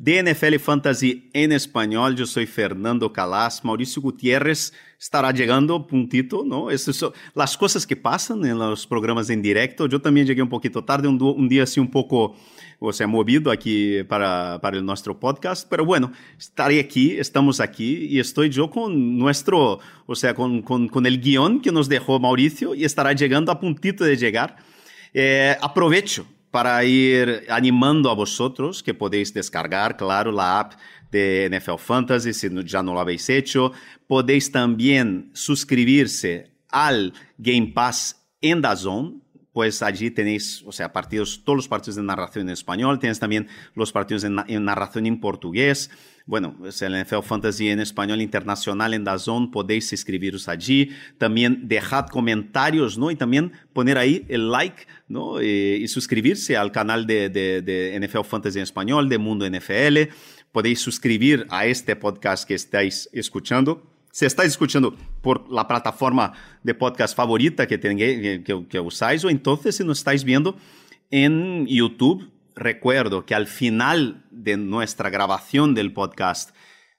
NFL Fantasy en español. Yo soy Fernando Calas. Mauricio Gutiérrez estará llegando puntito, ¿no? Estas son las cosas que pasan en los programas en directo. Yo también llegué un poquito tarde, un, un día así un poco, o movido aquí para, para nuestro podcast. Pero bueno, estaré aquí, estamos aquí y estoy yo con nuestro, o sea, con, con, con el guión que nos dejó Mauricio y estará llegando a puntito de llegar. Eh, aprovecho para ir animando a vosotros que podéis descargar, claro, la app de NFL Fantasy si ya no lo habéis hecho. Podéis también suscribirse al Game Pass en DAZN, pues allí tenéis, o sea, partidos, todos los partidos de narración en español, tienes también los partidos en, en narración en portugués. Bueno, es el NFL Fantasy en español internacional en DAZN, podéis inscribiros allí. También dejad comentarios, ¿no? Y también poner ahí el like, ¿no? Eh, y suscribirse al canal de, de, de NFL Fantasy en español, de Mundo NFL. Podéis suscribir a este podcast que estáis escuchando. Si estáis escuchando por la plataforma de podcast favorita que, tengáis, que, que usáis, o entonces si nos estáis viendo en YouTube, recuerdo que al final de nuestra grabación del podcast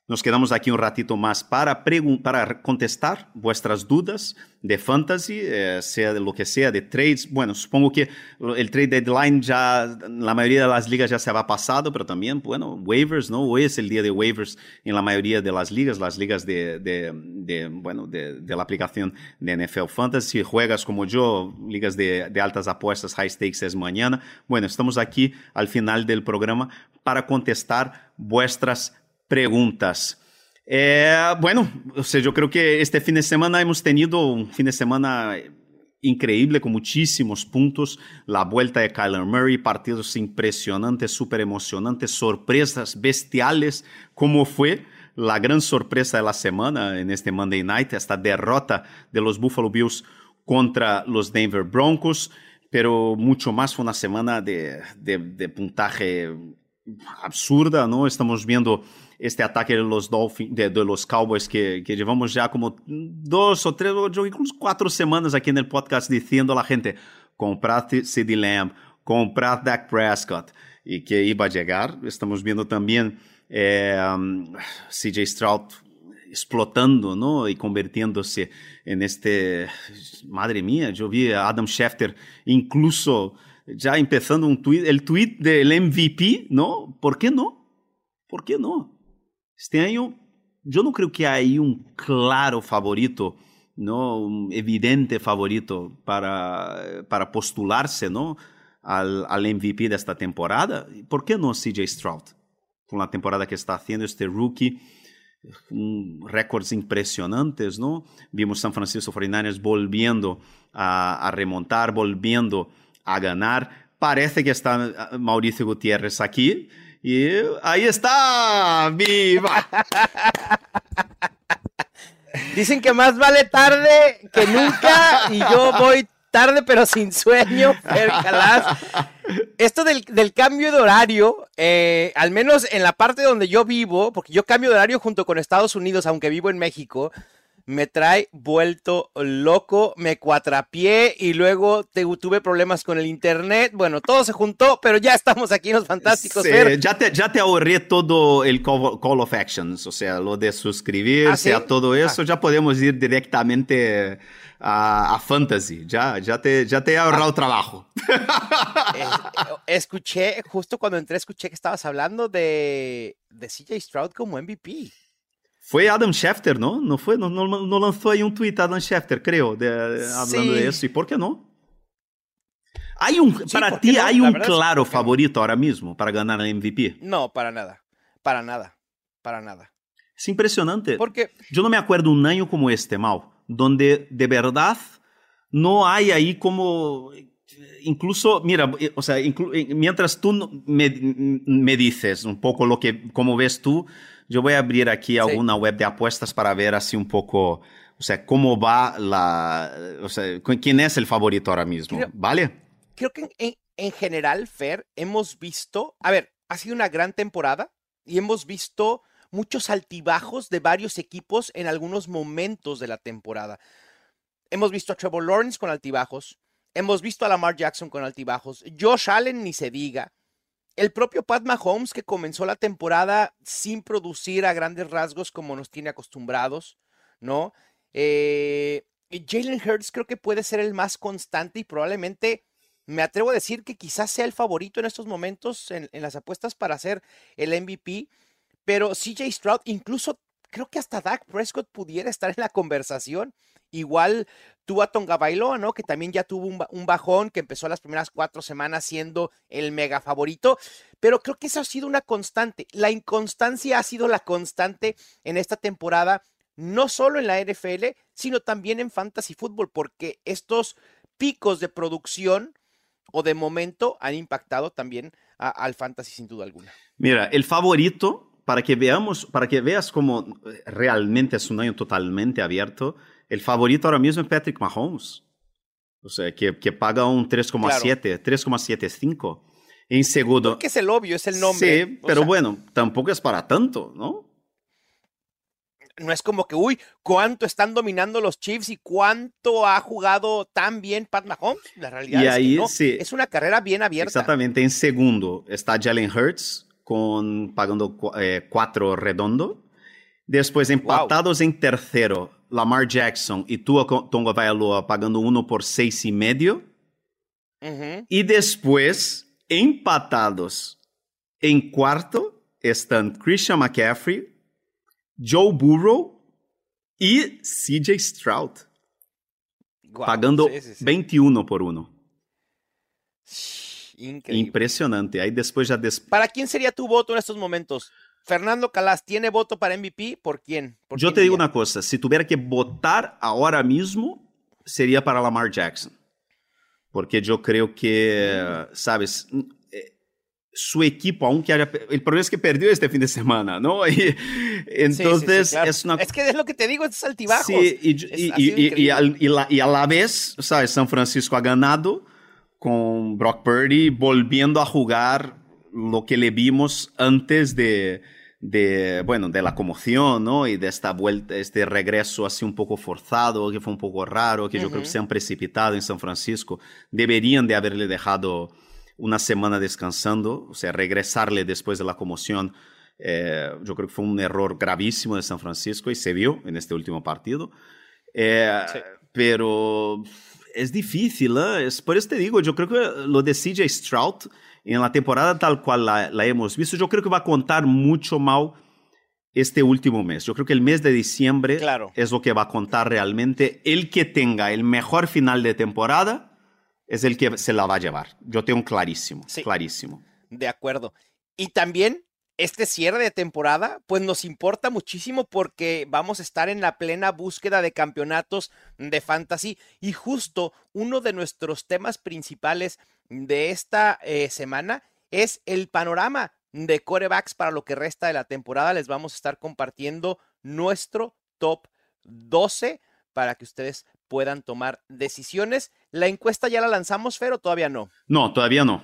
nos quedamos aquí un ratito más para, para contestar vuestras dudas de fantasy, eh, sea de lo que sea, de trades. Bueno, supongo que el trade deadline ya, la mayoría de las ligas ya se ha pasado, pero también, bueno, waivers, ¿no? Hoy es el día de waivers en la mayoría de las ligas, las ligas de, bueno, de, la aplicación de NFL Fantasy. Si juegas como yo, ligas de, de altas apuestas, high stakes es mañana. Bueno, estamos aquí al final del programa para contestar vuestras preguntas. Eh, bueno, o sea, yo creo que este fin de semana hemos tenido un fin de semana increíble con muchísimos puntos. La vuelta de Kyler Murray, partidos impresionantes, súper emocionantes, sorpresas bestiales, como fue la gran sorpresa de la semana en este Monday Night, esta derrota de los Buffalo Bills contra los Denver Broncos, pero mucho más fue una semana de, de, de puntaje absurda, ¿no? Estamos viendo este ataque de los Dolphins, de, de los Cowboys que, que, llevamos ya como dos o tres, o incluso cuatro semanas aquí en el podcast diciendo a la gente, comprad CD Lamb, comprad Dak Prescott y que iba a llegar. Estamos viendo también eh, um, CJ Stroud explotando, ¿no? Y convirtiéndose en este, madre mía, yo vi a Adam Schefter incluso ya empezando un tweet, el tweet del MVP, ¿no? ¿Por qué no? ¿Por qué no? Este año yo no creo que hay un claro favorito, ¿no? Un evidente favorito para, para postularse, ¿no? Al, al MVP de esta temporada. ¿Por qué no CJ Stroud? Con la temporada que está haciendo este rookie, um, récords impresionantes, ¿no? Vimos San Francisco 49ers volviendo a, a remontar, volviendo a ganar. Parece que está Mauricio Gutiérrez aquí. Y ahí está, viva. Dicen que más vale tarde que nunca y yo voy tarde pero sin sueño, Esto del, del, cambio de horario, eh, al menos en la parte donde yo vivo, porque yo cambio de horario junto con Estados Unidos, aunque vivo en México, me trae vuelto loco, me cuatrapié y luego te, tuve problemas con el internet. Bueno, todo se juntó, pero ya estamos aquí en los fantásticos. Sí, ya, te, ya te ahorré todo el call, call, of actions, o sea, lo de suscribirse ¿Ah, sí? a todo eso, ah. ya podemos ir directamente a, a, fantasy, ya, ya, te, ya te he ahorrado ah. trabajo. escuché, justo cuando entré, escuché que estabas hablando de, de CJ Stroud como MVP. Fue Adam Schefter, ¿no? No fue, no, no, no lanzó ahí un tweet Adam Schefter, creo, de, hablando de eso. ¿Y por qué no? Hay un, sí, para ti, no? hay un claro es favorito ahora mismo para ganar el MVP. No, para nada. Para nada. Para nada. Es impresionante. Porque yo no me acuerdo un año como este, Mau, donde de verdad no hay ahí como incluso, mira, o sea, inclu mientras tú me, me, dices un poco lo que, cómo ves tú, yo voy a abrir aquí alguna web de apuestas para ver así un poco, O sea, cómo va la, o sea, quién es el favorito ahora mismo, ¿vale? Creo que en, en general, Fer, hemos visto, a ver, ha sido una gran temporada y hemos visto muchos altibajos de varios equipos en algunos momentos de la temporada. Hemos visto a Trevor Lawrence con altibajos, hemos visto a Lamar Jackson con altibajos, Josh Allen ni se diga, el propio Pat Mahomes que comenzó la temporada sin producir a grandes rasgos como nos tiene acostumbrados, ¿no? Eh, Jalen Hurts creo que puede ser el más constante y probablemente me atrevo a decir que quizás sea el favorito en estos momentos en, las apuestas para ser el MVP, pero CJ Stroud, incluso creo que hasta Dak Prescott pudiera estar en la conversación. Igual tuvo a Tonga Bailoa, ¿no? Que también ya tuvo un, bajón, que empezó las primeras cuatro semanas siendo el mega favorito. Pero creo que eso ha sido una constante. La inconstancia ha sido la constante en esta temporada no solo en la NFL, sino también en fantasy fútbol, porque estos picos de producción o de momento han impactado también al fantasy sin duda alguna. Mira, el favorito, para que veamos, para que veas cómo realmente es un año totalmente abierto, el favorito ahora mismo es Patrick Mahomes. O sea, que, que paga un 3,7, 3,75. En segundo. Porque es el obvio, es el nombre. Sí, pero bueno, tampoco es para tanto, ¿no? no es como que, uy, cuánto están dominando los Chiefs y cuánto ha jugado tan bien Pat Mahomes. La realidad es que no. Es una carrera bien abierta. Exactamente. En segundo está Jalen Hurts con pagando eh, cuatro redondo. Después empatados en tercero, Lamar Jackson y Tua Tonga Vailoa pagando uno por seis y medio. Y después, empatados en cuarto, están Christian McCaffrey Joe Burrow y CJ Stroud. pagando 21 por 1. Impresionante. Ahí después ya ¿Para quién sería tu voto en estos momentos? Fernando Calas, ¿tiene voto para MVP? ¿Por quién? Yo te digo una cosa, si tuviera que votar ahora mismo, sería para Lamar Jackson. Porque yo creo que, mm. sabes, su equipo, aunque haya, el problema es que perdió este fin de semana, ¿no? Y, entonces es una... Es que es lo que te digo, es altibajos. Sí, y, y, y, a la vez, ¿sabes? San Francisco ha ganado con Brock Purdy volviendo a jugar lo que le vimos antes de, de, bueno, de la conmoción, ¿no? Y de esta vuelta, este regreso así un poco forzado, que fue un poco raro, que yo creo que se han precipitado en San Francisco. Deberían de haberle dejado una semana descansando, o sea, regresarle después de la conmoción, eh, yo creo que fue un error gravísimo de San Francisco y se vio en este último partido. Eh, pero es difícil, ¿eh? es, por eso te digo, yo creo que lo de CJ Stroud en la temporada tal cual la, la hemos visto, yo creo que va a contar mucho mal este último mes. Yo creo que el mes de diciembre claro. es lo que va a contar realmente. El que tenga el mejor final de temporada es el que se la va a llevar. Yo tengo clarísimo, clarísimo. De acuerdo. Y también este cierre de temporada, pues nos importa muchísimo porque vamos a estar en la plena búsqueda de campeonatos de fantasy y justo uno de nuestros temas principales de esta eh, semana es el panorama de corebacks para lo que resta de la temporada. Les vamos a estar compartiendo nuestro top 12 para que ustedes puedan tomar decisiones. ¿La encuesta ya la lanzamos, Fer, o todavía no? No, todavía no.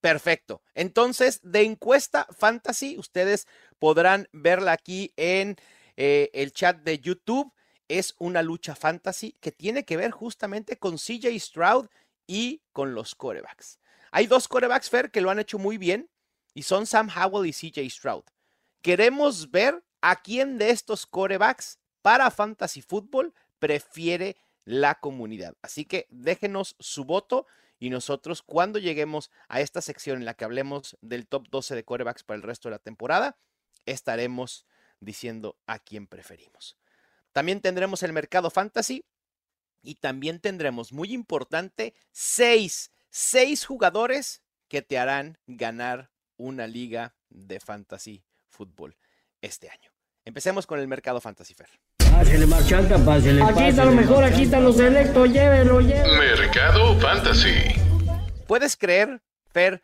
Perfecto. Entonces, de encuesta fantasy, ustedes podrán verla aquí en eh, el chat de YouTube. Es una lucha fantasy que tiene que ver justamente con CJ Stroud y con los corebacks. Hay dos corebacks, que lo han hecho muy bien y son Sam Howell y CJ Stroud. Queremos ver a quién de estos corebacks para fantasy fútbol prefiere la comunidad. Así que déjenos su voto y nosotros cuando lleguemos a esta sección en la que hablemos del top 12 de corebacks para el resto de la temporada, estaremos diciendo a quién preferimos. También tendremos el mercado fantasy y también tendremos, muy importante, seis, seis jugadores que te harán ganar una liga de fantasy fútbol este año. Empecemos con el mercado fantasy fair. Pásele, marchanta, pásele. Aquí está lo mejor, aquí están los selectos, llévelo, llévelo. Mercado Fantasy. ¿Puedes creer, Fer,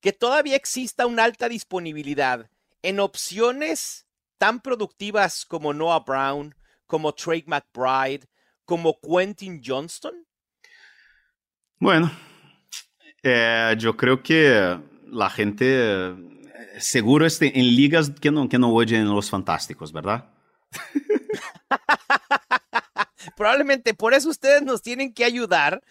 que todavía exista una alta disponibilidad en opciones tan productivas como Noah Brown, como Trey McBride, como Quentin Johnston? Bueno, eh, yo creo que la gente eh, seguro esté en ligas que no, que no oyen los fantásticos, ¿verdad? Probablemente por eso ustedes nos tienen que ayudar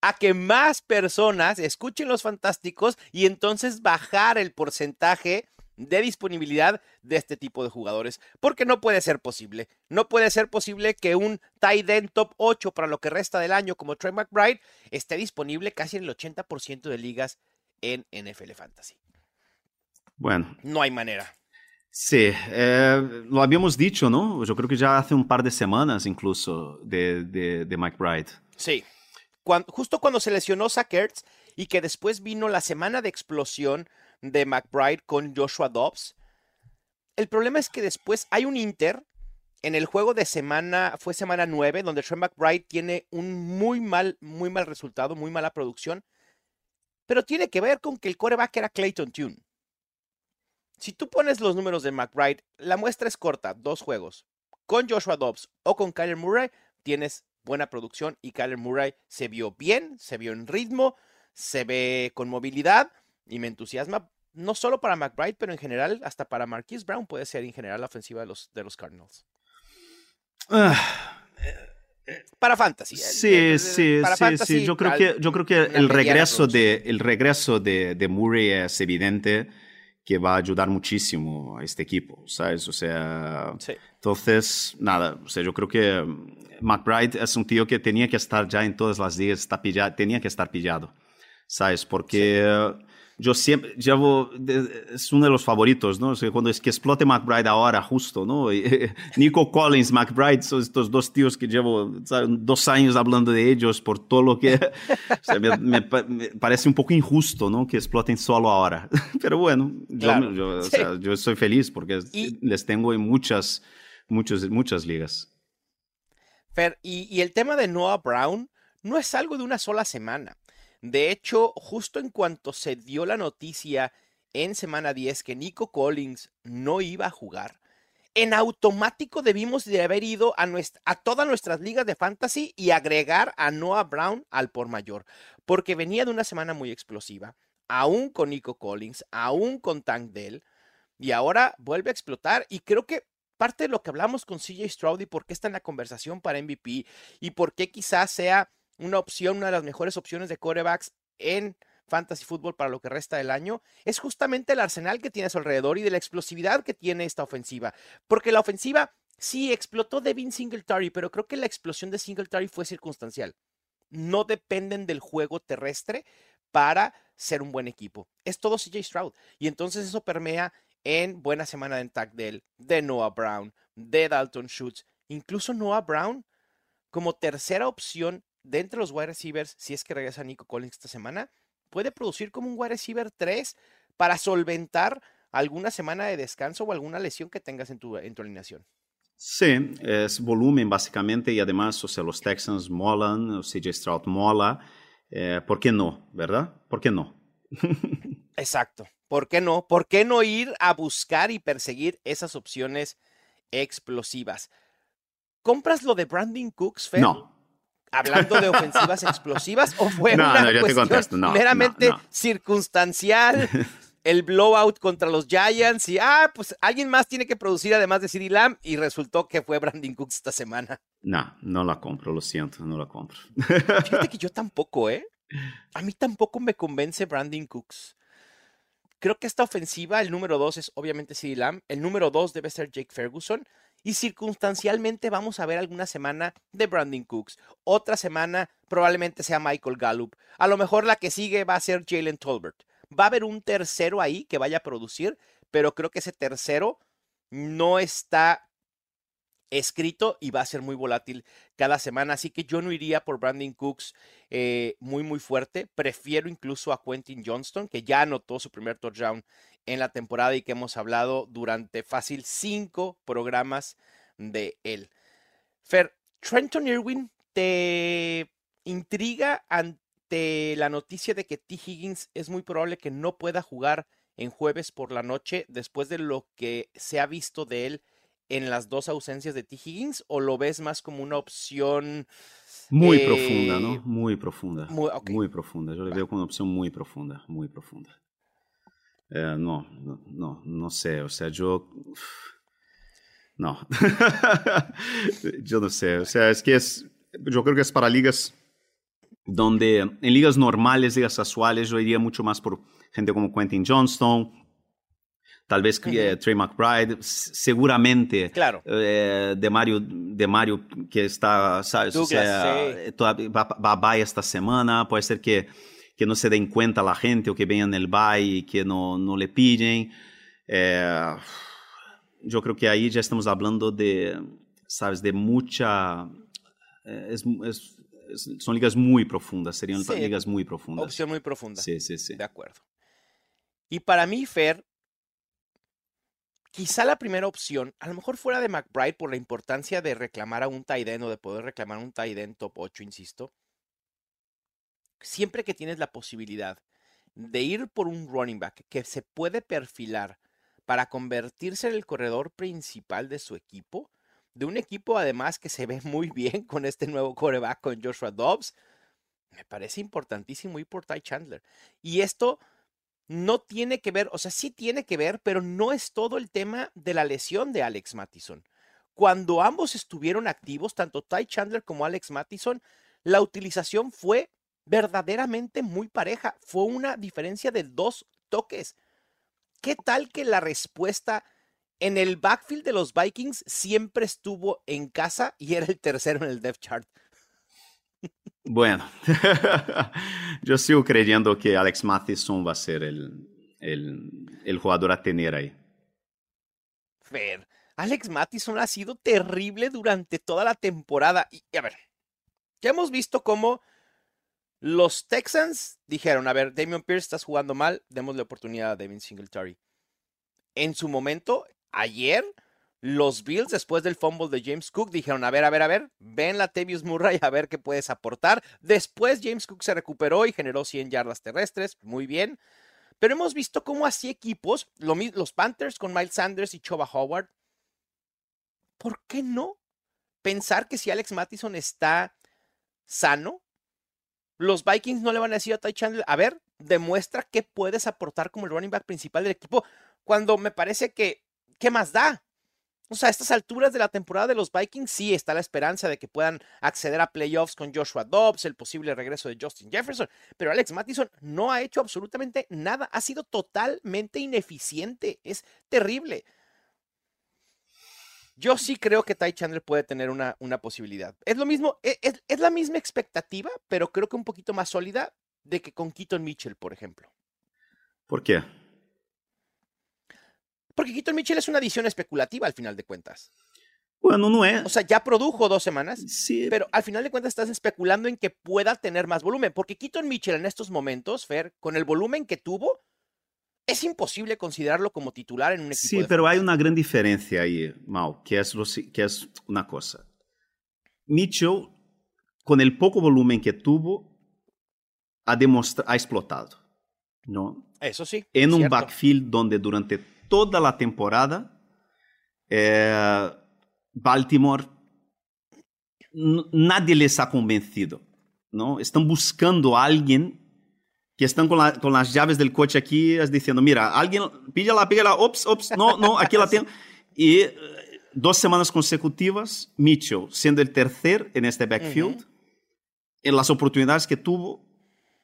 a que más personas escuchen los fantásticos y entonces bajar el porcentaje de disponibilidad de este tipo de jugadores, porque no puede ser posible. No puede ser posible que un tight end top 8 para lo que resta del año como Trey McBride esté disponible casi en el 80% de ligas en NFL Fantasy. Bueno. No hay manera. Sí, eh, lo habíamos dicho, ¿no? Yo creo que ya hace un par de semanas incluso de, de, de McBride. Sí. justo cuando se lesionó Zach y que después vino la semana de explosión de McBride con Joshua Dobbs. El problema es que después hay un Inter en el juego de semana, fue semana 9, donde Trey McBride tiene un muy mal, muy mal resultado, muy mala producción, pero tiene que ver con que el coreback era Clayton Tune. Si tú pones los números de McBride, la muestra es corta, dos juegos. Con Joshua Dobbs o con Kyler Murray, tienes buena producción y Kyler Murray se vio bien, se vio en ritmo, se ve con movilidad y me entusiasma no solo para McBride, pero en general hasta para Marquise Brown puede ser en general la ofensiva de los, de los Cardinals. Ah, para fantasy. Sí, sí, sí, sí. Yo creo que, yo creo que el regreso, de, el regreso de, de Murray es evidente que va a ayudar muchísimo a este equipo, ¿sabes? O sea, entonces, nada, o sea, yo creo que McBride es un tío que tenía que estar ya en todas las ligas, está pillado, tenía que estar pillado, ¿sabes? Porque yo siempre llevo, es uno de los favoritos, ¿no? cuando es que explote McBride ahora, justo, ¿no? Nico Collins, McBride, son estos dos tíos que llevo dos años hablando de ellos por todo lo que... me, parece un poco injusto, ¿no? Que exploten solo ahora. Pero bueno, yo, yo, soy feliz porque les tengo en muchas, muchas, muchas ligas. Fer, y, y el tema de Noah Brown no es algo de una sola semana. De hecho, justo en cuanto se dio la noticia en semana 10 que Nico Collins no iba a jugar, en automático debimos de haber ido a, a todas nuestras ligas de fantasy y agregar a Noah Brown al por mayor, porque venía de una semana muy explosiva, aún con Nico Collins, aún con Tank Dell, y ahora vuelve a explotar y creo que parte de lo que hablamos con CJ Stroud y por qué está en la conversación para MVP y por qué quizás sea una opción, una de las mejores opciones de corebacks en fantasy fútbol para lo que resta del año, es justamente el arsenal que tiene a su alrededor y de la explosividad que tiene esta ofensiva. Porque la ofensiva sí explotó Devin Singletary, pero creo que la explosión de Singletary fue circunstancial. No dependen del juego terrestre para ser un buen equipo. Es todo CJ Stroud. Y entonces eso permea en buena semana de Tagdell, de Noah Brown, de Dalton Schultz, incluso Noah Brown como tercera opción de entre los wide receivers, si es que regresa Nico Collins esta semana, puede producir como un wide receiver 3 para solventar alguna semana de descanso o alguna lesión que tengas en tu, en tu alineación. Sí, es volumen básicamente y además, o sea, los Texans molan, o CJ Stroud mola. Eh, ¿Por qué no? ¿Verdad? ¿Por qué no? Exacto. ¿Por qué no? ¿Por qué no ir a buscar y perseguir esas opciones explosivas? ¿Compras lo de Brandon Cooks, Fer? No hablando de ofensivas explosivas o fue una cuestión meramente circunstancial? El blowout contra los Giants y, ah, pues alguien más tiene que producir además de CeeDee Lamb y resultó que fue Brandon Cooks esta semana. No, no la compro, lo siento, no la compro. Fíjate que yo tampoco, ¿eh? A mí tampoco me convence Brandon Cooks. Creo que esta ofensiva, el número dos es obviamente CeeDee Lamb, el número dos debe ser Jake Ferguson, y circunstancialmente vamos a ver alguna semana de Brandon Cooks. Otra semana probablemente sea Michael Gallup. A lo mejor la que sigue va a ser Jalen Tolbert. Va a haber un tercero ahí que vaya a producir, pero creo que ese tercero no está escrito y va a ser muy volátil cada semana. Así que yo no iría por Brandon Cooks eh, muy, muy fuerte. Prefiero incluso a Quentin Johnston, que ya anotó su primer touchdown en la temporada y que hemos hablado durante fácil cinco programas de él. Fer, Trenton Irwin te intriga ante la noticia de que T. Higgins es muy probable que no pueda jugar en jueves por la noche después de lo que se ha visto de él en las dos ausencias de T. Higgins o lo ves más como una opción muy profunda, ¿no? Muy profunda. Muy, profunda. Yo le veo como una opción muy profunda, muy profunda. Eh, no, no, no, sé. O sea, yo... No. yo no sé. O sea, es que es... Yo creo que es para ligas donde en ligas normales, ligas casuales, yo iría mucho más por gente como Quentin Johnston, tal vez uh Trey McBride, seguramente claro. Eh, de, Mario, de Mario que está, ¿sabes? o sea, va, a bye esta semana, puede ser que, que no se den cuenta la gente o que vengan el bye y que no, no le piden. Eh, yo creo que ahí ya estamos hablando de, ¿sabes? De mucha... Eh, es, es, son ligas muy profundas, serían ligas muy profundas. Opción muy profunda. Sí, sí, sí. De acuerdo. Y para mí, Fer, quizá la primera opción, a lo mejor fuera de McBride por la importancia de reclamar a un tight o de poder reclamar un tight top 8, insisto. Siempre que tienes la posibilidad de ir por un running back que se puede perfilar para convertirse en el corredor principal de su equipo, de un equipo además que se ve muy bien con este nuevo coreback con Joshua Dobbs, me parece importantísimo ir por Ty Chandler. Y esto no tiene que ver, o sea, sí tiene que ver, pero no es todo el tema de la lesión de Alex Mattison. Cuando ambos estuvieron activos, tanto Ty Chandler como Alex Mattison, la utilización fue verdaderamente muy pareja. Fue una diferencia de dos toques. ¿Qué tal que la respuesta en el backfield de los Vikings siempre estuvo en casa y era el tercero en el depth chart? Bueno, yo sigo creyendo que Alex Matheson va a ser el, el, jugador a tener ahí. Fer, Alex Matheson ha sido terrible durante toda la temporada. Y a ver, ya hemos visto cómo los Texans dijeron, a ver, Damian Pierce estás jugando mal, démosle oportunidad a Devin Singletary. En su momento, ayer, los Bills, después del fumble de James Cook, dijeron, a ver, a ver, a ver, ven la Tevius Murray a ver qué puedes aportar. Después James Cook se recuperó y generó 100 yardas terrestres, muy bien. Pero hemos visto cómo así equipos, los Panthers con Miles Sanders y Choba Howard, ¿por qué no pensar que si Alex Mattison está sano, los Vikings no le van a decir a Ty Chandler, a ver, demuestra qué puedes aportar como el running back principal del equipo, cuando me parece que, ¿qué más da? O sea, a estas alturas de la temporada de los Vikings sí está la esperanza de que puedan acceder a playoffs con Joshua Dobbs, el posible regreso de Justin Jefferson, pero Alex Mattison no ha hecho absolutamente nada, ha sido totalmente ineficiente, es terrible. Yo sí creo que Ty Chandler puede tener una, una posibilidad. Es lo mismo, e, es, es, la misma expectativa, pero creo que un poquito más sólida de que con Keaton Mitchell, por ejemplo. ¿Por qué? Porque Keaton Mitchell es una adición especulativa al final de cuentas. Bueno, no es. O sea, ya produjo dos semanas. Sí. Pero al final de cuentas estás especulando en que pueda tener más volumen. Porque Keaton Mitchell en estos momentos, Fer, con el volumen que tuvo, es imposible considerarlo como titular en un equipo. Sí, pero hay una gran diferencia ahí, Mau, que es, que es una cosa. Mitchell, con el poco volumen que tuvo, ha, ha explotado. ¿no? Eso sí. En un backfield donde durante toda la temporada, eh, Baltimore, nadie les ha convencido. ¿no? Están buscando a alguien que están con, con, las llaves del coche aquí, diciendo, mira, alguien, píllala, píllala, ops, ops, no, no, aquí la tengo. Y eh, dos semanas consecutivas, Mitchell siendo el tercer en este backfield, en las oportunidades que tuvo,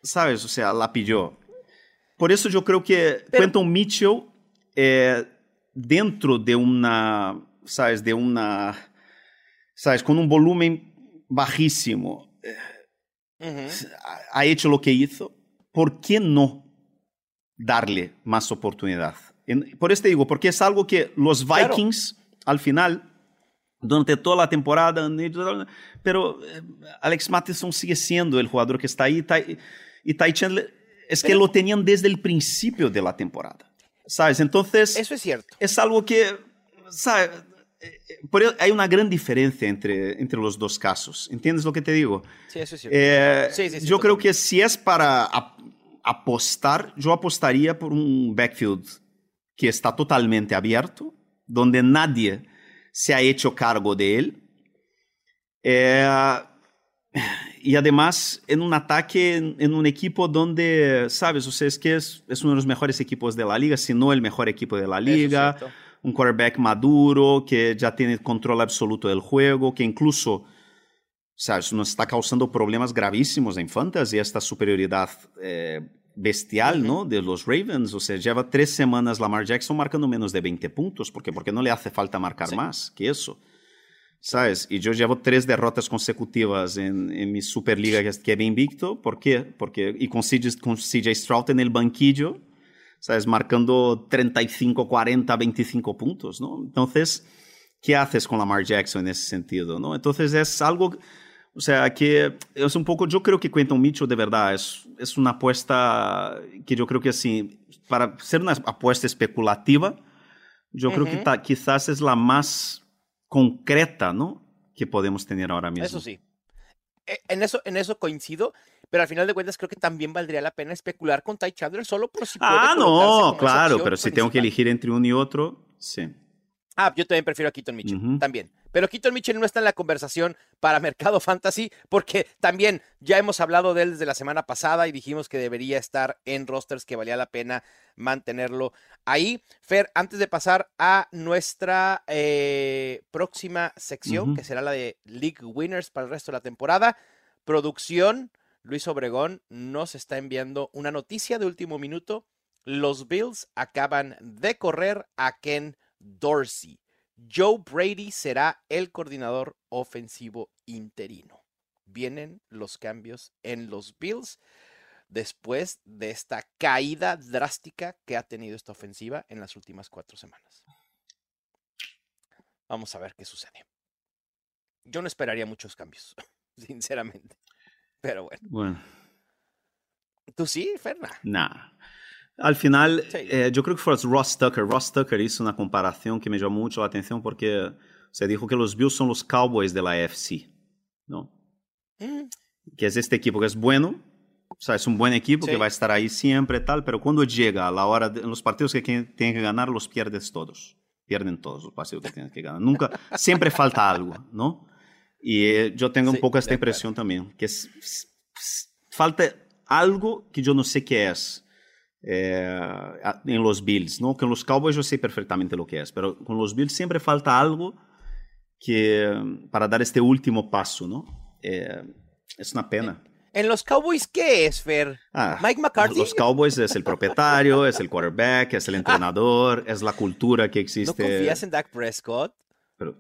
¿sabes? O sea, la pilló. Por eso yo creo que Pero, Quentin Mitchell é, dentro de uma, sabes, de uma, sabes, com um volume bajíssimo, uhum. ha hecho lo que hizo, ¿por qué no darle más oportunidad? Por eso te digo, porque es algo que los Vikings, claro. al final, durante toda la temporada, pero eh, Alex Matheson sigue siendo el jugador que está ahí, y Ty Chandler, es que lo tenían desde el principio de la temporada. ¿sabes? Entonces... Eso es cierto. Es algo que, ¿sabes? Hay una gran diferencia entre, entre los dos casos. ¿Entiendes lo que te digo? Sí, eso es cierto. Eh, sí, sí, sí, yo creo que si es para apostar, yo apostaría por un backfield que está totalmente abierto, donde nadie se ha hecho cargo de él. Eh, y además en un ataque, en, un equipo donde, sabes, o sea, es que es, es, uno de los mejores equipos de la liga, si no el mejor equipo de la liga. Un quarterback maduro, que ya tiene control absoluto del juego, que incluso, sabes, nos está causando problemas gravísimos en fantasy, esta superioridad eh, bestial, ¿no? De los Ravens. O sea, lleva tres semanas Lamar Jackson marcando menos de 20 puntos, porque, porque no le hace falta marcar más que eso. ¿sabes? Y yo llevo tres derrotas consecutivas en, en mi Superliga que es invicto. ¿Por qué? Porque, y con CJ, con CJ Stroud en el banquillo, ¿sabes? Marcando 35, 40, 25 puntos, ¿no? Entonces, ¿qué haces con Lamar Jackson en ese sentido, no? Entonces es algo, o sea, que es un poco, yo creo que Quentin Mitchell de verdad es, es una apuesta que yo creo que así, para ser una apuesta especulativa, yo uh -huh. creo que ta, quizás es la más concreta, ¿no? Que podemos tener ahora mismo. Eso sí. E, en eso, en eso coincido, pero al final de cuentas creo que también valdría la pena especular con Ty Chandler solo por si puede Ah, no, claro, pero si tengo que elegir entre uno y otro, sí. Ah, yo también prefiero a Keaton Mitchell, uh -huh. también. Pero Keaton Mitchell no está en la conversación para Mercado Fantasy porque también ya hemos hablado de él desde la semana pasada y dijimos que debería estar en rosters, que valía la pena mantenerlo ahí. Fer, antes de pasar a nuestra eh, próxima sección, uh -huh. que será la de League Winners para el resto de la temporada, producción, Luis Obregón nos está enviando una noticia de último minuto. Los Bills acaban de correr a Ken Dorsey. Joe Brady será el coordinador ofensivo interino. Vienen los cambios en los Bills después de esta caída drástica que ha tenido esta ofensiva en las últimas cuatro semanas. Vamos a ver qué sucede. Yo no esperaría muchos cambios, sinceramente. Pero bueno. Bueno. ¿Tú sí, Ferna? Nah. Al final, sí. eh, yo creo que fue Ross Tucker. Ross Tucker hizo una comparación que me llamó mucho la atención porque se dijo que los Bills son los Cowboys de la AFC, ¿no? Mm. Que es este equipo que es bueno, o sea, es un buen equipo sí. que va a estar ahí siempre tal, pero cuando llega a la hora de en los partidos que tienen que ganar, los pierdes todos. Pierden todos los partidos que tienen que ganar. Nunca, siempre falta algo, ¿no? Y eh, yo tengo sí, un poco esta impresión también, que es, falta algo que yo no sé qué es eh, en los Bills, ¿no? Con los Cowboys yo sé perfectamente lo que es, pero con los Bills siempre falta algo que para dar este último paso, ¿no? Eh, es una pena. ¿En los Cowboys qué es, Fer? Ah, ¿Mike McCarthy? Los Cowboys es el propietario, es el quarterback, es el entrenador, es la cultura que existe. ¿No confías en Dak Prescott? Pero,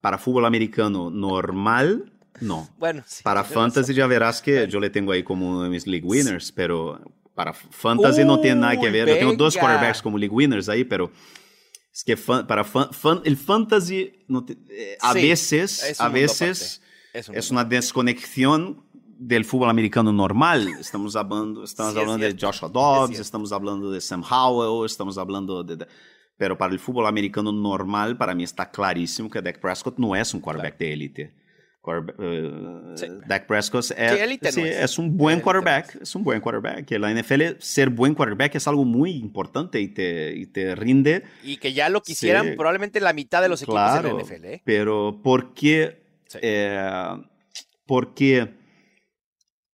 para fútbol americano normal, no. Bueno, sí, Para fantasy ya verás que yo le tengo ahí como uno de mis league winners, pero para fantasy Uy, no tiene nada que ver. Venga. Yo tengo dos quarterbacks como league winners ahí, pero es que fan, para fan, fan, el fantasy no te, eh, a sí, veces, a veces es, es una desconexión del fútbol americano normal. Estamos hablando, estamos sí, hablando de Joshua Dobbs, estamos hablando de Sam Howell, estamos hablando de, de, Pero para el fútbol americano normal, para mí está clarísimo que Dak Prescott no es un quarterback claro. de élite. Uh, sí. Dak Prescott es, sí, es, un buen quarterback, es un buen quarterback. En la NFL ser buen quarterback es algo muy importante y te, y te rinde. Y que ya lo quisieran sí. probablemente la mitad de los equipos claro, de la NFL. ¿eh? Pero ¿por qué, eh, ¿por qué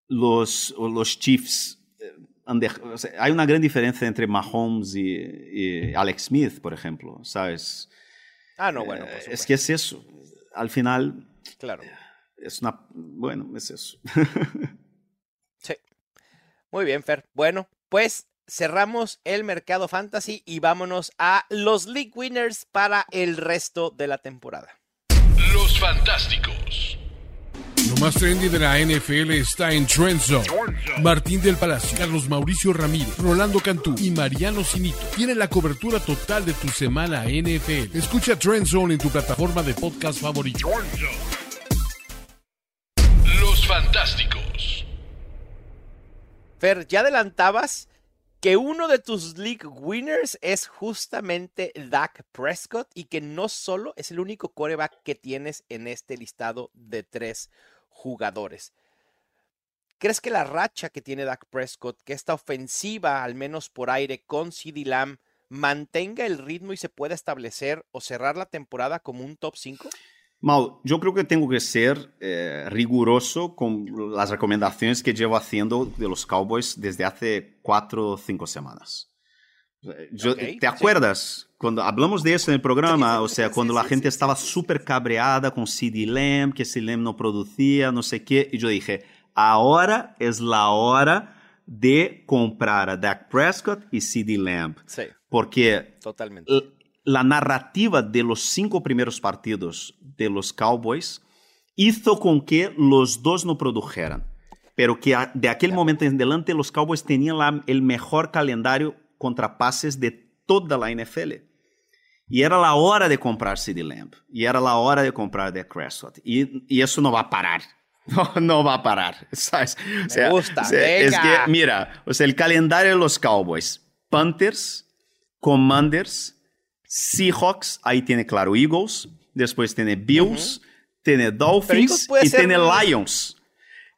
los, los Chiefs o sea, hay una gran diferencia entre Mahomes y, y, Alex Smith, por ejemplo, ¿sabes? Ah, no, bueno. Eh, es que es eso. Al final. Claro. Es una. Bueno, es eso. sí. Muy bien, Fer. Bueno, pues cerramos el mercado fantasy y vámonos a los League Winners para el resto de la temporada. Los Fantásticos. Lo más trendy de la NFL está en Trend Zone. Martín del Palacio, Carlos Mauricio Ramírez, Rolando Cantú y Mariano Sinito tienen la cobertura total de tu semana NFL. Escucha Trend Zone en tu plataforma de podcast favorito. Fantásticos. Fer, ya adelantabas que uno de tus league winners es justamente Dak Prescott y que no solo es el único coreback que tienes en este listado de tres jugadores. ¿Crees que la racha que tiene Dak Prescott, que esta ofensiva, al menos por aire, con CD Lamb, mantenga el ritmo y se pueda establecer o cerrar la temporada como un top 5? Mal, yo creo que tengo que ser eh, riguroso con las recomendaciones que llevo haciendo de los Cowboys desde hace cuatro o cinco semanas. Yo, Ok, ¿Te acuerdas? Cuando hablamos de eso en el programa, o sea, cuando la gente estaba súper cabreada con CD Lamb, que CD Lamb no producía, no sé qué, y yo dije, ahora es la hora de comprar a Dak Prescott y CD Lamb. Sí, Porque totalmente. La narrativa de los cinco primeros partidos de los Cowboys hizo con que los dos no produjeran. Pero que de aquel momento en adelante los Cowboys tenían la- el mejor calendario contra pases de toda la NFL. Y era la hora de comprar CD Lamb. Y era la hora de comprar Dak Prescott. Y, y eso no va a parar. No, no va a parar. ¿sabes? O gusta, o sea, es venga. que, mira, o sea, el calendario de los Cowboys. Panthers, Commanders, Seahawks, ahí tiene claro Eagles, después tiene Bills, tiene Eagles Dolphins puede y ser tiene Lions.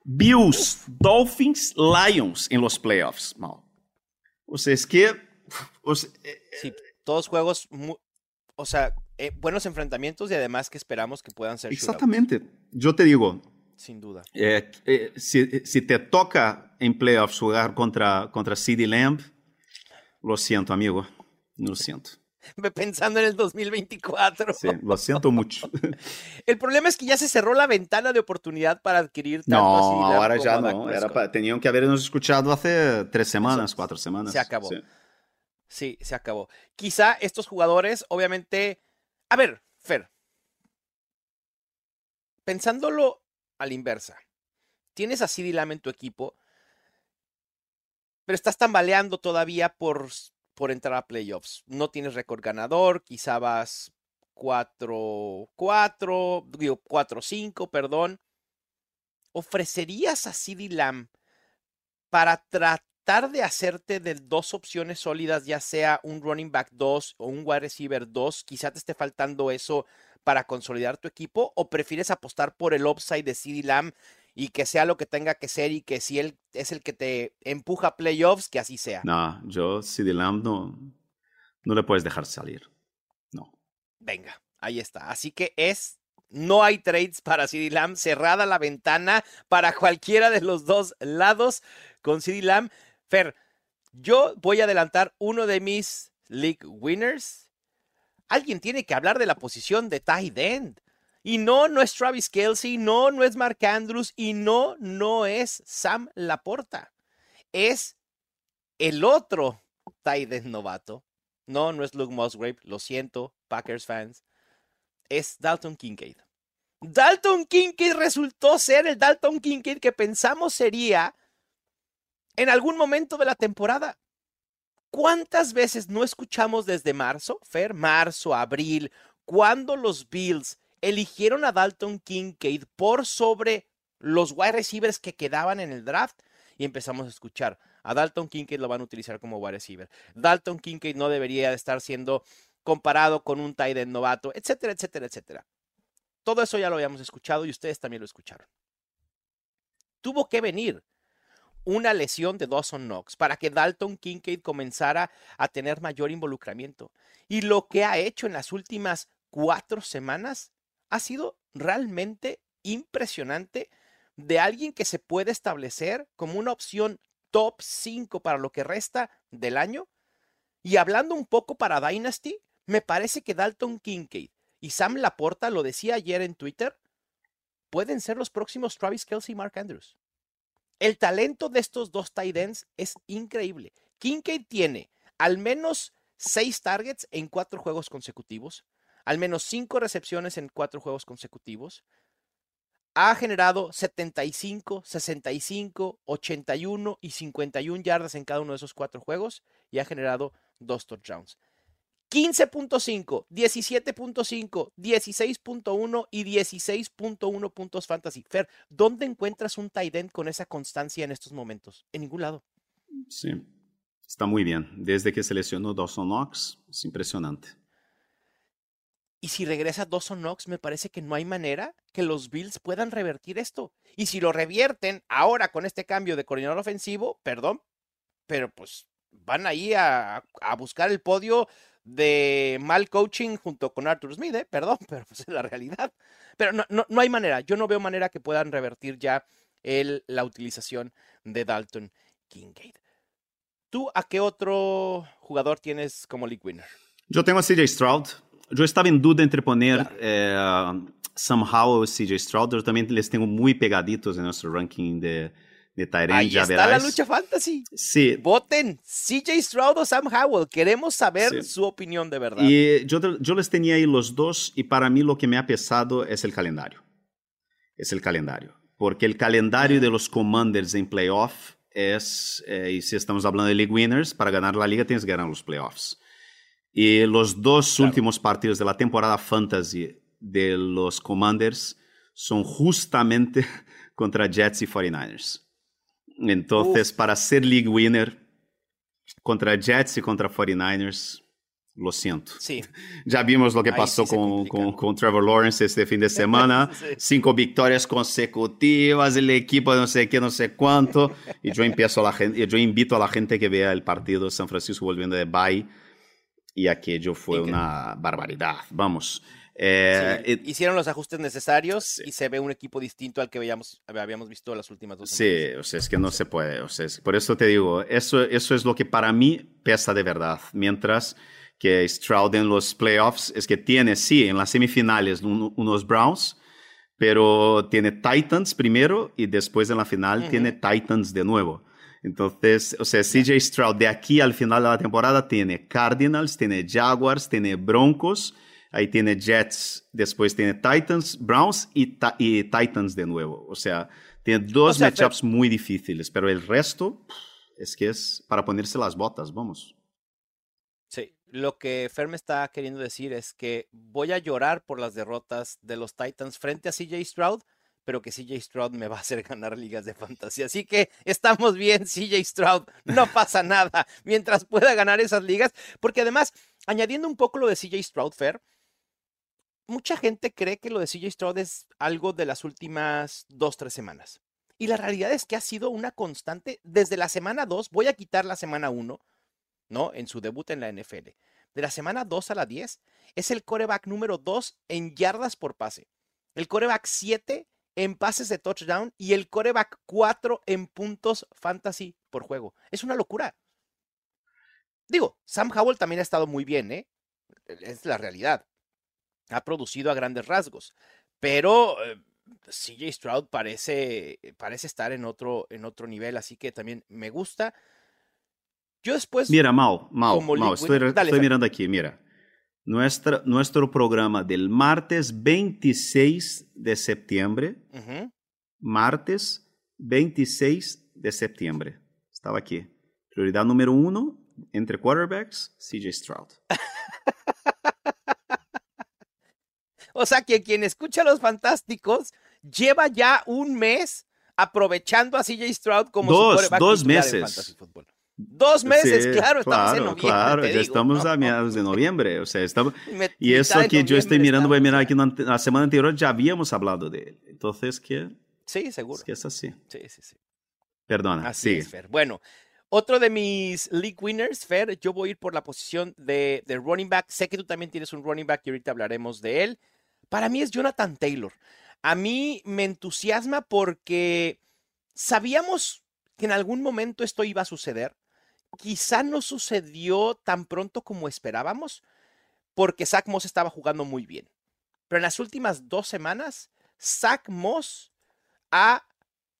Bills, Dolphins, Lions en los playoffs. Mal. O sea, es que... o sea, eh, Sí, todos juegos, o sea, eh, buenos enfrentamientos y además que esperamos que puedan ser shootouts, exactamente. Yo te digo, sin duda. eh, eh, si, si te toca en playoffs jugar contra, contra CD Lamb, lo siento, amigo. Lo siento. Pensando en el 2024. Sí, lo siento mucho. El problema es que ya se cerró la ventana de oportunidad para adquirir tanto No, a CD Lamb ahora ya no. Era tenían que habernos escuchado hace tres semanas, cuatro semanas. se acabó. Sí. Sí, se acabó. Quizá estos jugadores, obviamente. A ver, Fer. Pensándolo a la inversa. Tienes a CD Lamb en tu equipo, pero estás tambaleando todavía por, por entrar a playoffs. No tienes récord ganador, quizá vas 4-4, digo 4-5, perdón. ¿Ofrecerías a CD Lamb para tratar de hacerte de dos opciones sólidas, ya sea un running back 2 o un wide receiver 2? Quizá te esté faltando eso para consolidar tu equipo, o prefieres apostar por el upside de CD Lamb y que sea lo que tenga que ser y que si él es el que te empuja a playoffs, que así sea. No, yo CD Lamb no, no le puedes dejar salir. No. Venga, ahí está. Así que es, no hay trades para CD Lamb, cerrada la ventana para cualquiera de los dos lados con CD Lamb. Fer, yo voy a adelantar uno de mis league winners. Alguien tiene que hablar de la posición de tight end. Y no, no es Travis Kelsey, no, no es Mark Andrews y no, no es Sam Laporta. Es el otro end novato. No, no es Luke Musgrave, lo siento, Packers fans. Es Dalton Kincaid. Dalton Kincaid resultó ser el Dalton Kincaid que pensamos sería en algún momento de la temporada. ¿Cuántas veces no escuchamos desde marzo, Fer, marzo, abril, cuando los Bills eligieron a Dalton Kincaid por sobre los wide receivers que quedaban en el draft? Y empezamos a escuchar, a Dalton Kincaid lo van a utilizar como wide receiver. Dalton Kincaid no debería de estar siendo comparado con un tight end novato, etcétera, etcétera, etcétera. Todo eso ya lo habíamos escuchado y ustedes también lo escucharon. Tuvo que venir una lesión de Dawson Knox para que Dalton Kincaid comenzara a tener mayor involucramiento. Y lo que ha hecho en las últimas cuatro semanas ha sido realmente impresionante de alguien que se puede establecer como una opción top 5 para lo que resta del año. Y hablando un poco para Dynasty, me parece que Dalton Kincaid y Sam Laporta, lo decía ayer en Twitter, pueden ser los próximos Travis Kelsey y Mark Andrews. El talento de estos dos tight ends es increíble. Kincaid tiene al menos seis targets en cuatro juegos consecutivos, al menos cinco recepciones en cuatro juegos consecutivos. Ha generado 75, 65, 81 y 51 yardas en cada uno de esos cuatro juegos y ha generado dos touchdowns. 15.5, 17.5, 16.1 y 16.1 puntos fantasy. Fer, ¿dónde encuentras un tight end con esa constancia en estos momentos? En ningún lado. Sí, está muy bien. Desde que seleccionó Dawson Knox, es impresionante. Y si regresa Dawson Knox, me parece que no hay manera que los Bills puedan revertir esto. Y si lo revierten ahora con este cambio de coordinador ofensivo, perdón, pero pues van ahí a, a buscar el podio de mal coaching junto con Arthur Smith, ¿eh? perdón, pero pues es la realidad. Pero no, no, no, hay manera, yo no veo manera que puedan revertir ya el, la utilización de Dalton Kincaid. ¿Tú a qué otro jugador tienes como league winner? Yo tengo a CJ Stroud. Yo estaba en duda entre poner claro. eh, somehow CJ Stroud. Yo también les tengo muy pegaditos en nuestro ranking de, de Tyrant, Ahí ya está verás. la lucha fantasy. Sí. Voten CJ Stroud o Sam Howell. Queremos saber Sí. su opinión de verdad. Y yo, yo les tenía ahí los dos y para mí lo que me ha pesado es el calendario. Es el calendario. Porque el calendario de los Commanders en playoff es, eh, y si estamos hablando de League Winners, para ganar la liga tienes que ganar los playoffs. Y los dos Claro. últimos partidos de la temporada fantasy de los Commanders son justamente contra Jets y 49ers. Entonces, para ser League Winner contra Jets y contra 49ers, lo siento. Sí. Ya vimos lo que Ahí pasó sí con, con, con Trevor Lawrence este fin de semana. Sí. Cinco victorias consecutivas, el equipo de no sé qué, no sé cuánto. Y yo, empiezo a la gente, yo invito a la gente que vea el partido San Francisco volviendo de bye. Y aquello fue Increíble. una barbaridad. Vamos. Eh, Sí, eh, Hicieron los ajustes necesarios Sí. y se ve un equipo distinto al que veíamos, habíamos visto las últimas dos Sí, semanas. o sea, es que no se puede. O sea, es- por eso te digo, eso, eso es lo que para mí pesa de verdad. Mientras que Stroud en los playoffs es que tiene, sí, en las semifinales un- unos Browns, pero tiene Titans primero y después en la final tiene Titans de nuevo. Entonces, o sea, CJ Stroud de aquí al final de la temporada tiene Cardinals, tiene Jaguars, tiene Broncos, ahí tiene Jets, después tiene Titans, Browns y, y Titans de nuevo. O sea, tiene dos O sea, matchups muy difíciles, pero el resto es que es para ponerse las botas, vamos. Sí, lo que Fer me está queriendo decir es que voy a llorar por las derrotas de los Titans frente a CJ Stroud, pero que CJ Stroud me va a hacer ganar ligas de fantasía. Así que estamos bien, CJ Stroud, no pasa nada mientras pueda ganar esas ligas, porque además, añadiendo un poco lo de CJ Stroud, Fer, mucha gente cree que lo de CJ Stroud es algo de las últimas dos, tres semanas. Y la realidad es que ha sido una constante desde la semana 2, voy a quitar la semana 1, ¿no? En su debut en la NFL. De la semana 2 a la 10, es el coreback número 2 en yardas por pase. El coreback 7 en pases de touchdown y el coreback 4 en puntos fantasy por juego. Es una locura. Digo, Sam Howell también ha estado muy bien, ¿eh? Es la realidad. Ha producido a grandes rasgos. Pero eh, CJ Stroud parece, parece estar en otro, en otro nivel, así que también me gusta. Yo después. Mira, como Mau, League estoy, Dale, mirando aquí, mira. Nuestra, nuestro programa del martes 26 de septiembre, martes 26 de septiembre. Estaba aquí. Prioridad número uno entre quarterbacks, CJ Stroud. O sea que quien escucha a los fantásticos lleva ya un mes aprovechando a CJ Stroud como Dos, su quarterback dos en meses. Fantasy Football. Dos meses, Sí, claro, estamos en claro, noviembre. Claro, te ya digo, estamos ¿no? a mediados de noviembre. O sea, estamos, Me- y eso que yo estoy mirando, voy a mirar aquí la semana anterior, ya habíamos hablado de él. Entonces, ¿qué? Sí, seguro. Es que es así. Sí, sí, sí. Perdona, Así sigue. es, Fer. Bueno, otro de mis league winners, Fer, yo voy a ir por la posición de, de running back. Sé que tú también tienes un running back y ahorita hablaremos de él. Para mí es Jonathan Taylor. A mí me entusiasma porque sabíamos que en algún momento esto iba a suceder. Quizá no sucedió tan pronto como esperábamos, porque Zach Moss estaba jugando muy bien. Pero en las últimas dos semanas, Zach Moss ha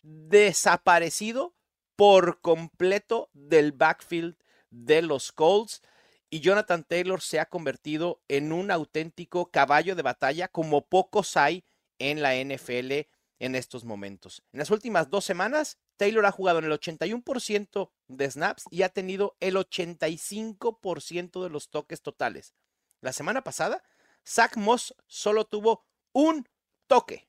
desaparecido por completo del backfield de los Colts y Jonathan Taylor se ha convertido en un auténtico caballo de batalla como pocos hay en la NFL en estos momentos. En las últimas dos semanas, Taylor ha jugado en el 81% de snaps y ha tenido el 85% de los toques totales. La semana pasada, Zach Moss solo tuvo un toque.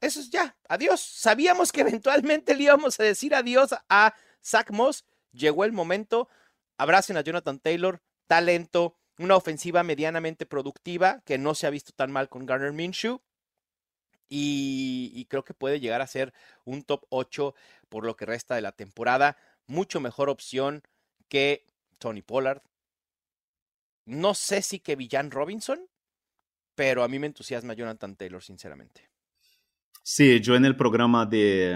Eso es ya, adiós. Sabíamos que eventualmente le íbamos a decir adiós a Zach Moss. Llegó el momento. Abracen a Jonathan Taylor, talento, una ofensiva medianamente productiva que no se ha visto tan mal con Garner Minshew. Y, y creo que puede llegar a ser un top 8 por lo que resta de la temporada. Mucho mejor opción que Tony Pollard. No sé si que Villan Robinson, pero a mí me entusiasma Jonathan Taylor, sinceramente. Sí, yo en el programa de,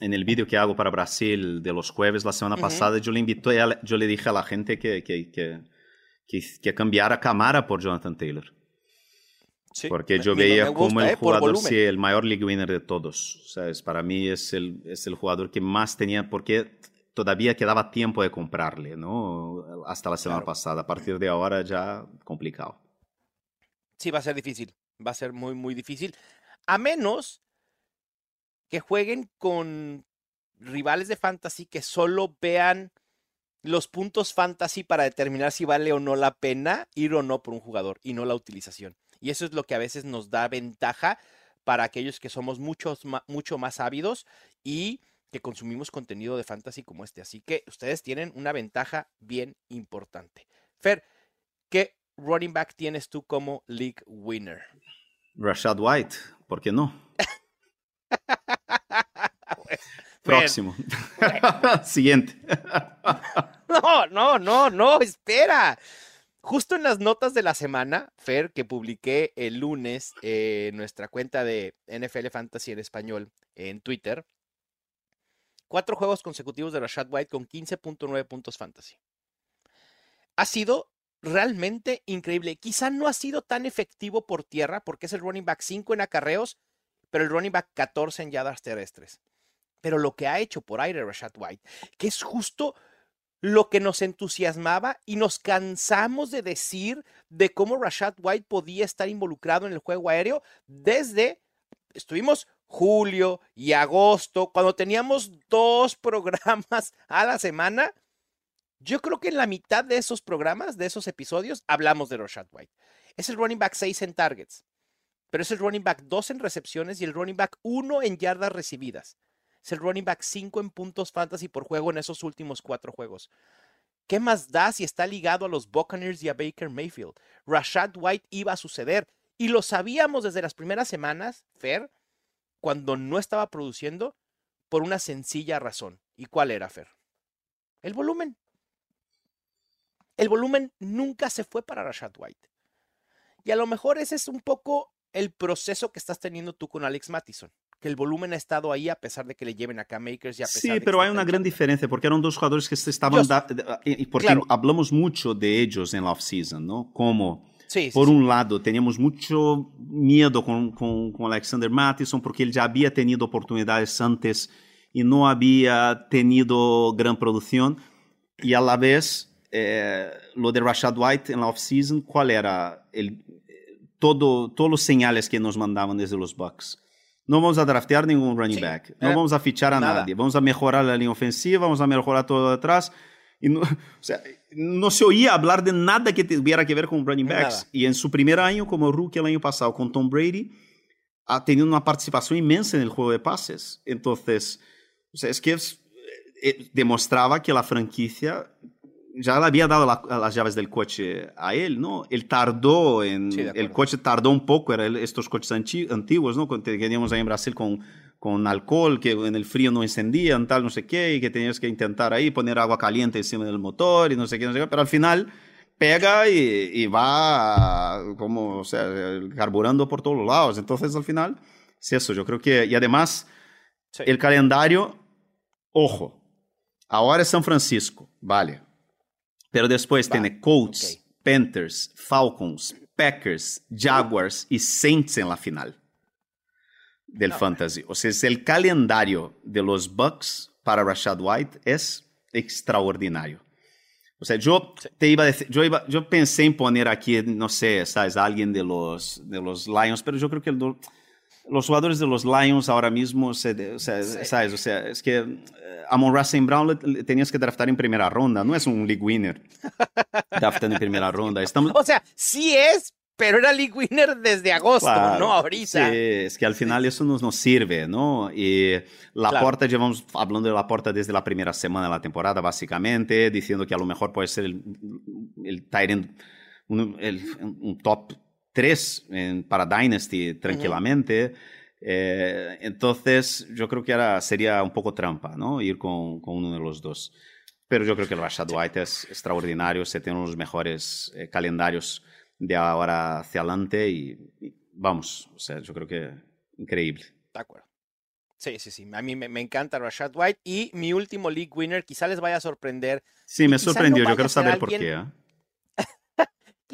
en el vídeo que hago para Brasil de los jueves la semana pasada, yo le invité, yo le dije a la gente que, que, que, que, cambiara Camara por Jonathan Taylor. Sí, porque yo veía como el eh, jugador, sí, el mayor league winner de todos. ¿sabes? Para mí es el, es el jugador que más tenía, porque todavía quedaba tiempo de comprarle, ¿no? Hasta la semana pasada. A partir de ahora ya complicado. Sí, va a ser difícil. Va a ser muy, muy difícil. A menos que jueguen con rivales de fantasy que solo vean los puntos fantasy para determinar si vale o no la pena ir o no por un jugador y no la utilización. Y eso es lo que a veces nos da ventaja para aquellos que somos muchos, mucho más ávidos y que consumimos contenido de fantasy como este. Así que ustedes tienen una ventaja bien importante. Fer, ¿qué running back tienes tú como league winner? Rashad White, ¿por qué no? Próximo. Siguiente. no, no, no, no, espera. Justo en las notas de la semana, Fer, que publiqué el lunes en nuestra cuenta de NFL Fantasy en español en Twitter, cuatro juegos consecutivos de Rashad White con 15.9 puntos fantasy. Ha sido realmente increíble. Quizá no ha sido tan efectivo por tierra porque es el running back 5 en acarreos, pero el running back 14 en yardas terrestres pero lo que ha hecho por aire Rashad White, que es justo lo que nos entusiasmaba y nos cansamos de decir de cómo Rashad White podía estar involucrado en el juego aéreo desde, estuvimos julio y agosto, cuando teníamos dos programas a la semana. Yo creo que en la mitad de esos programas, de esos episodios, hablamos de Rashad White. Es el running back 6 en targets, pero es el running back 2 en recepciones y el running back 1 en yardas recibidas. Es el running back 5 en puntos fantasy por juego en esos últimos cuatro juegos. ¿Qué más da si está ligado a los Buccaneers y a Baker Mayfield? Rashad White iba a suceder y lo sabíamos desde las primeras semanas, Fer, cuando no estaba produciendo por una sencilla razón. ¿Y cuál era, Fer? El volumen. El volumen nunca se fue para Rashad White. Y a lo mejor ese es un poco el proceso que estás teniendo tú con Alex Mattison que el volumen ha estado ahí a pesar de que le lleven acá Makers y a pesar Sí, pero hay una gran diferencia porque eran dos jugadores que se estaban... y porque hablamos mucho de ellos en la off-season, ¿no? Como... por un lado, teníamos mucho miedo con, con, con, Alexander Mattison porque él ya había tenido oportunidades antes y no había tenido gran producción. Y a la vez, eh, lo de Rashad White en la off-season, ¿cuál era? El, todo, todos los señales que nos mandaban desde los Bucks. No vamos a draftear ningún running back. No vamos a fichar a nadie. Vamos a mejorar la línea ofensiva, vamos a mejorar todo atrás. Y no, o sea, no se oía hablar de nada que tuviera que ver con running backs. Y en su primer año como rookie el año pasado con Tom Brady, ha tenido una participación inmensa en el juego de pases. Entonces, o sea, es que eh, demostraba que la franquicia ya le había dado las llaves del coche a él, ¿no? Él tardó en... el coche tardó un poco, eran estos coches antiguos, ¿no? Que teníamos ahí en Brasil con, con alcohol, que en el frío no encendían, tal, no sé qué, y que tenías que intentar ahí poner agua caliente encima del motor y no sé qué, no sé qué, pero al final pega y, va como, o sea, carburando por todos lados. Entonces, al final, es eso, yo creo que... Y además, el calendario, ojo, ahora es San Francisco, vale Pero después Va, tiene Colts, okay. Panthers, Falcons, Packers, Jaguars y Saints en la final del no. Fantasy. O sea, es el calendario de los Bucks para Rashad White es extraordinario. O sea, yo te iba a decir, yo, iba, yo pensé en poner aquí, no sé, ¿sabes? alguien de los, de los Lions, pero yo creo que el, los jugadores de los Lions ahora mismo, o sea, ¿sabes? O sea, es que eh, a Monra Brown le, tenías que draftar en primera ronda, no es un league winner draftando en primera ronda. Estamos... O sea, sí es, pero era league winner desde agosto, no ahorita. Sí, es que al final eso nos, nos sirve, ¿no? Y la claro. porta, llevamos hablando de la porta desde la primera semana de la temporada, básicamente, diciendo que a lo mejor puede ser el, el Tyrant, un, el, un top tres en, para Dynasty tranquilamente. Uh -huh. eh, entonces, yo creo que era, sería un poco trampa, ¿no? Ir con, con, uno de los dos. Pero yo creo que el Rashad White es extraordinario, se tiene unos mejores eh, calendarios de ahora hacia adelante y, vamos, o sea, yo creo que increíble. De acuerdo. Sí, sí, sí. A mí me, encanta Rashad White. Y mi último league winner, quizá les vaya a sorprender. Sí, me sorprendió. Yo quiero saber por qué. ¿eh?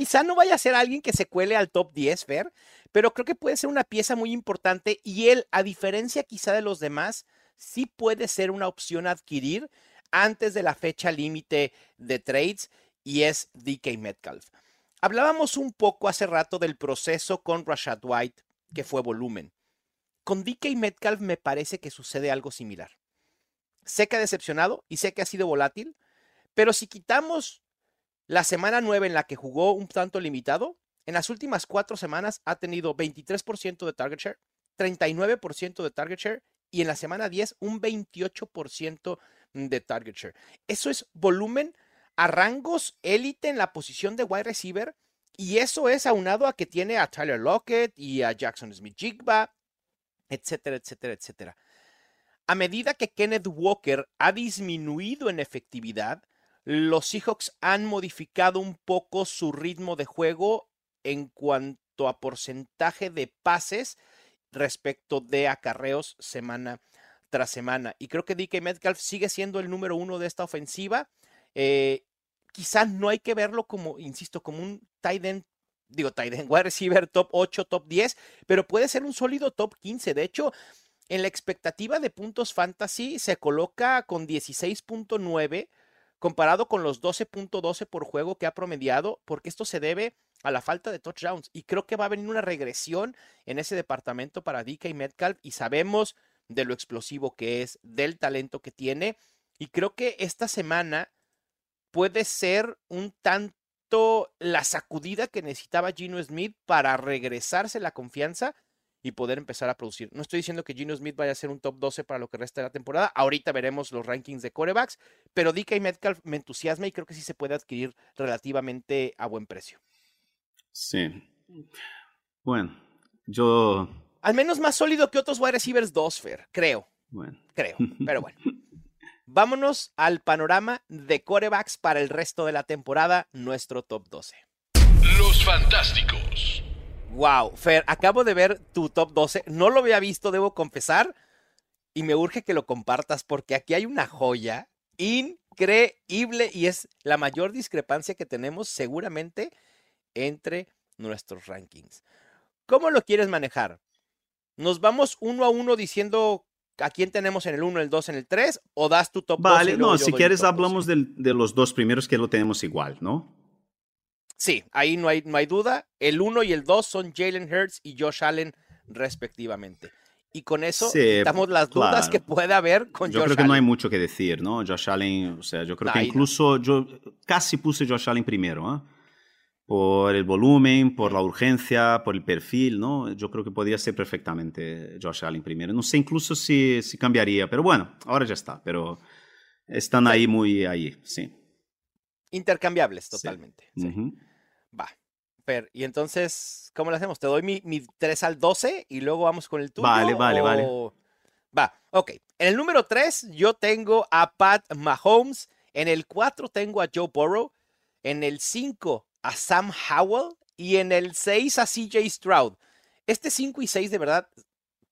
Quizá no vaya a ser alguien que se cuele al top 10, Fer, pero creo que puede ser una pieza muy importante y él, a diferencia quizá de los demás, sí puede ser una opción a adquirir antes de la fecha límite de trades y es DK Metcalf. Hablábamos un poco hace rato del proceso con Rashad White, que fue volumen. Con DK Metcalf me parece que sucede algo similar. Sé que ha decepcionado y sé que ha sido volátil, pero si quitamos la semana 9 en la que jugó un tanto limitado, en las últimas cuatro semanas ha tenido 23% de target share, 39% de target share y en la semana 10 un 28% de target share. Eso es volumen a rangos élite en la posición de wide receiver y eso es aunado a que tiene a Tyler Lockett y a Jackson Smith Jigba, etcétera, etcétera, etcétera. A medida que Kenneth Walker ha disminuido en efectividad, los Seahawks han modificado un poco su ritmo de juego en cuanto a porcentaje de pases respecto de acarreos semana tras semana. Y creo que DK Metcalf sigue siendo el número uno de esta ofensiva. Eh, quizás no hay que verlo como, insisto, como un tight end, digo tight end, wide receiver top 8, top 10, pero puede ser un sólido top 15. De hecho, en la expectativa de puntos fantasy se coloca con 16.9 comparado con los 12.12 por juego que ha promediado, porque esto se debe a la falta de touchdowns. Y creo que va a venir una regresión en ese departamento para DK Metcalf y sabemos de lo explosivo que es, del talento que tiene. Y creo que esta semana puede ser un tanto la sacudida que necesitaba Gino Smith para regresarse la confianza y poder empezar a producir. No estoy diciendo que Gino Smith vaya a ser un top 12 para lo que resta de la temporada. Ahorita veremos los rankings de corebacks, pero DK Metcalf me entusiasma y creo que sí se puede adquirir relativamente a buen precio. Sí. Bueno, yo. Al menos más sólido que otros wide receivers 2, Fer, creo. Bueno. Creo, pero bueno. Vámonos al panorama de corebacks para el resto de la temporada, nuestro top 12. Los Fantásticos. Wow, Fer, acabo de ver tu top 12. No lo había visto, debo confesar. Y me urge que lo compartas porque aquí hay una joya increíble y es la mayor discrepancia que tenemos seguramente entre nuestros rankings. ¿Cómo lo quieres manejar? ¿Nos vamos uno a uno diciendo a quién tenemos en el 1, el 2, en el 3 o das tu top Vale, no, si quieres hablamos de los dos primeros que lo tenemos igual, ¿no? Sí, ahí no hay, no hay duda. El 1 y el 2 son Jalen Hurts y Josh Allen respectivamente. Y con eso quitamos las dudas que puede haber con yo Josh creo que no hay mucho que decir, ¿no? Josh Allen, o sea, yo creo que incluso yo casi puse Josh Allen primero, ¿eh? por el volumen, por la urgencia, por el perfil, ¿no? Yo creo que podría ser perfectamente Josh Allen primero. No sé incluso si, si cambiaría, pero bueno, ahora ya está, pero están ahí muy ahí, sí. Intercambiables totalmente. Va. Per, y entonces, ¿cómo lo hacemos? Te doy mi, mi 3 al 12 y luego vamos con el tuyo. Vale, vale, vale. Va, ok. En el número 3 yo tengo a Pat Mahomes. En el 4 tengo a Joe Burrow. En el 5 a Sam Howell y en el 6 a CJ Stroud. Este 5 y 6 de verdad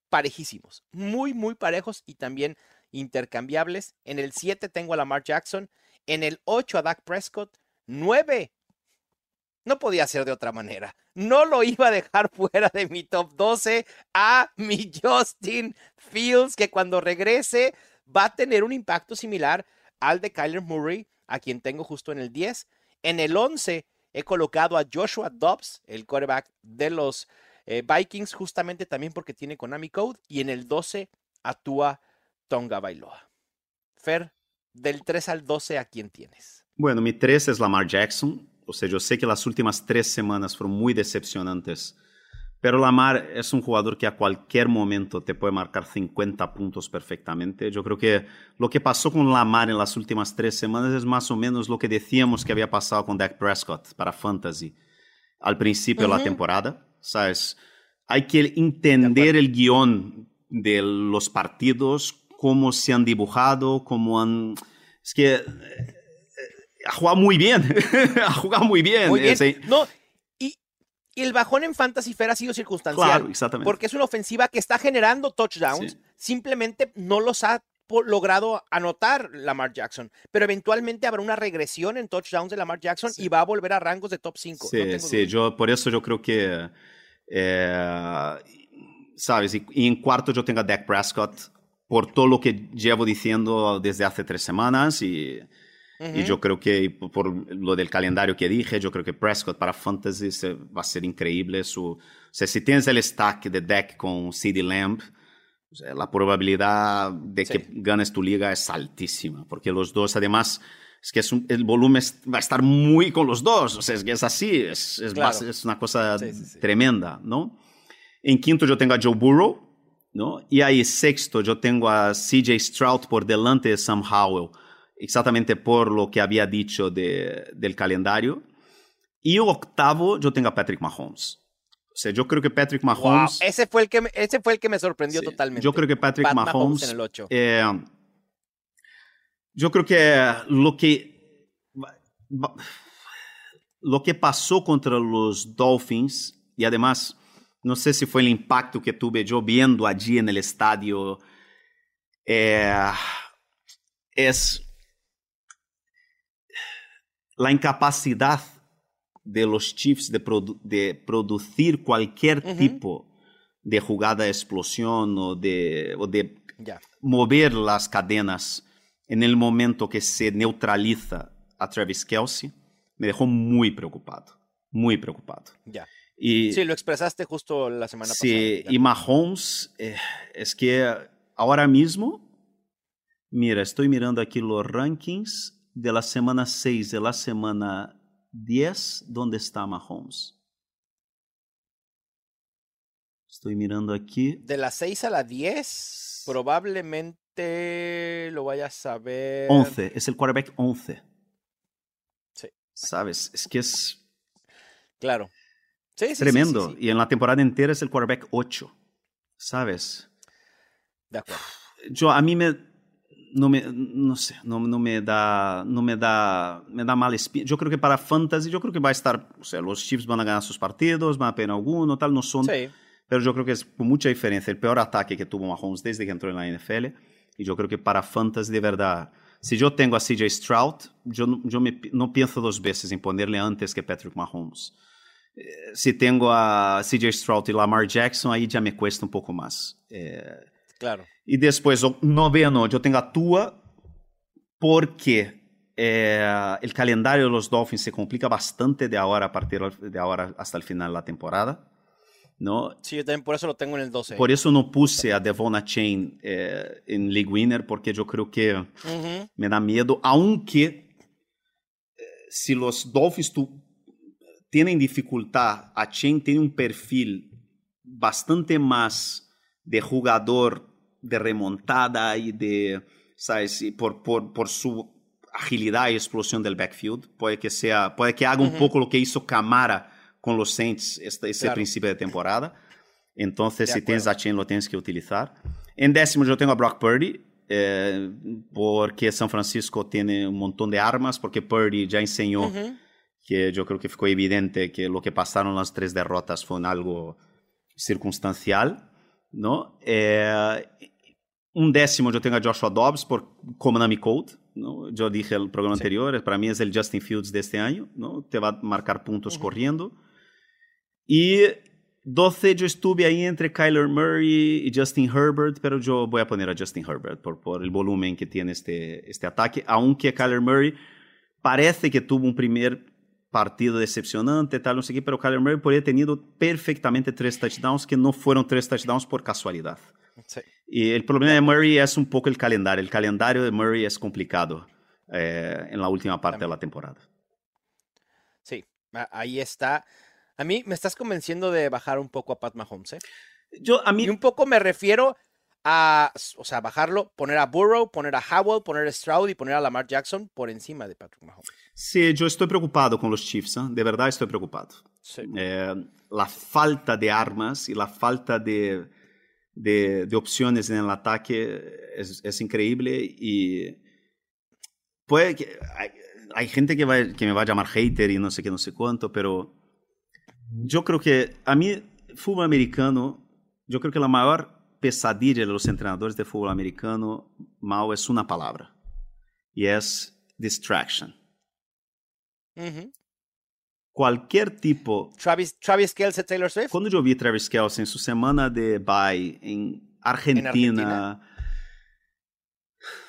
parejísimos, muy, muy parejos y también intercambiables. En el 7 tengo a Lamar Jackson, en el 8 a Dak Prescott, 9. No podía ser de otra manera. No lo iba a dejar fuera de mi top 12 a mi Justin Fields, que cuando regrese va a tener un impacto similar al de Kyler Murray, a quien tengo justo en el 10. En el 11 He colocado a Joshua Dobbs, el quarterback de los eh, Vikings, justamente también porque tiene Konami Code. Y en el 12 actúa Tonga Bailoa. Fer, del 3 al 12, ¿a quién tienes? Bueno, mi 3 es Lamar Jackson. O sea, yo sé que las últimas tres semanas fueron muy decepcionantes pero Lamar es un jugador que a cualquier momento te puede marcar 50 puntos perfectamente. Yo creo que lo que pasó con Lamar en las últimas tres semanas es más o menos lo que decíamos que había pasado con Dak Prescott para Fantasy al principio de la temporada. ¿Sabes? Hay que entender el guion de los partidos, cómo se han dibujado, cómo han... Es que ha jugado muy bien, ha jugado muy bien. Muy bien. Ese- No, y, y el bajón en Fantasy Fair ha sido circunstancial. Claro, exactamente. Porque es una ofensiva que está generando touchdowns, Sí. simplemente no los ha logrado anotar Lamar Jackson. Pero eventualmente habrá una regresión en touchdowns de Lamar Jackson y va a volver a rangos de top 5. Sí, sí, yo por eso yo creo que, eh, sabes, y, y en cuarto yo tengo a Dak Prescott por todo lo que llevo diciendo desde hace tres semanas y, y yo creo que por lo del calendario que dije, yo creo que Prescott para Fantasy se- va a ser increíble. Su, o sea, si tienes el stack de Dak con CD Lamb, o sea, la probabilidad de Sí. que ganes tu liga es altísima, porque los dos además... Es que es un- el volumen es- va a estar muy con los dos, o sea, es que es así, es, es, Claro. más- es una cosa Sí, sí, sí. tremenda, ¿no? En quinto yo tengo a Joe Burrow, ¿no? Y ahí sexto yo tengo a CJ Stroud por delante de Sam Howell, exactamente por lo que había dicho de, del calendario. Y octavo yo tengo a Patrick Mahomes. O sea, yo creo que Patrick Wow, Mahomes... ese, fue el que me, ese fue el que me sorprendió Sí, totalmente. Yo creo que Patrick Pat Mahomes, en el 8. eh, yo creo que lo que lo que pasó contra los Dolphins y además no sé si fue el impacto que tuve yo viendo allí en el estadio eh, es la incapacidad de los Chiefs de, produ- de producir cualquier tipo de jugada de explosión o de, o de Ya. mover las cadenas en el momento que se neutraliza a Travis Kelsey, me dejó muy preocupado, muy preocupado. Ya. Y, Sí, lo expresaste justo la semana sí, pasada. y Mahomes, eh, es que ahora mismo, mira, estoy mirando aquí los rankings de la semana 6 de la semana 10, ¿dónde está Mahomes? Estoy mirando aquí. De las 6 a la 10, probablemente lo vayas a ver. 11, es el quarterback 11. Sí. ¿Sabes? Es que es Claro. Sí, sí, tremendo. sí. Y en la temporada entera es el quarterback 8. ¿Sabes? De acuerdo. Yo, a mí me... No me, no sé, no, no me da, no me da, me da mal espíritu. Yo creo que para fantasy, yo creo que va a estar, o sea, los Chiefs van a ganar sus partidos, van a perder alguno, tal, no son, Sí. pero yo creo que es con mucha diferencia el peor ataque que tuvo Mahomes desde que entró en la NFL. Y yo creo que para fantasy, de verdad, si yo tengo a CJ Stroud, yo, yo me, no pienso dos veces en ponerle antes que Patrick Mahomes. Eh, Si tengo a CJ Stroud y Lamar Jackson, ahí ya me cuesta un poco más. Eh, Claro. y después, o noveno, yo tengo a Tua porque eh, el calendario de los Dolphins se complica bastante de ahora a partir de ahora hasta el final de la temporada. ¿no? Sí, yo también por eso lo tengo en el 12. Por eso no puse a Devon Chain eh, en League Winner, porque yo creo que Ujú. me da miedo, aunque eh, si los Dolphins tu- tienen dificultad, a Chain tiene un perfil bastante más de jugador de remontada y de, ¿sabes? Y por, por, por su agilidad y explosión del backfield, puede que sea, puede que haga un Ujú. poco lo que hizo Camara con los Saints este, ese Claro. principio de temporada. Entonces, De si tienes acuerdo. a Chain, lo tienes que utilizar. En décimo yo tengo a Brock Purdy, eh, porque San Francisco tiene un montón de armas, porque Purdy ya enseñó Ujú. que yo creo que fue evidente que lo que pasaron las tres derrotas fue en algo circunstancial, ¿no? Eh, un décimo yo tengo a Joshua Dobbs por Konami Code, ¿no? Yo dije el programa Sí. anterior, para mí es el Justin Fields de este año, ¿no? Te va a marcar puntos corriendo. Y 12 yo estuve ahí entre Kyler Murray y Justin Herbert, pero yo voy a poner a Justin Herbert por, por el volumen que tiene este, este ataque, aunque Kyler Murray parece que tuvo un primer partido decepcionante, tal, no sé qué, pero Kyler Murray podría tenido perfectamente tres touchdowns que no fueron tres touchdowns por casualidad. Sí. Y el problema de Murray es un poco el calendario. El calendario de Murray es complicado eh, en la última parte de la temporada. Sí, ahí está. A mí me estás convenciendo de bajar un poco a Pat Mahomes, ¿eh? Yo, a mí, Y un poco me refiero a, o sea, bajarlo, poner a Burrow, poner a Howell, poner a Stroud y poner a Lamar Jackson por encima de Patrick Mahomes. sí, yo estoy preocupado con los Chiefs, ¿eh? de verdad estoy preocupado. Sí. Eh, la falta de armas y la falta de, de, de opciones en el ataque es, es increíble y puede que, ay, hay gente que, va, que me va a llamar hater y no sé qué, no sé cuánto, pero yo creo que a mí, fútbol americano, yo creo que la mayor pesadilla de los entrenadores de fútbol americano, mal, es una palabra, y es distraction. Ujú. Cualquier tipo Travis, Travis Kelce, Taylor Swift. Quando eu vi Travis Kelce em sua semana de bye em Argentina, Argentina.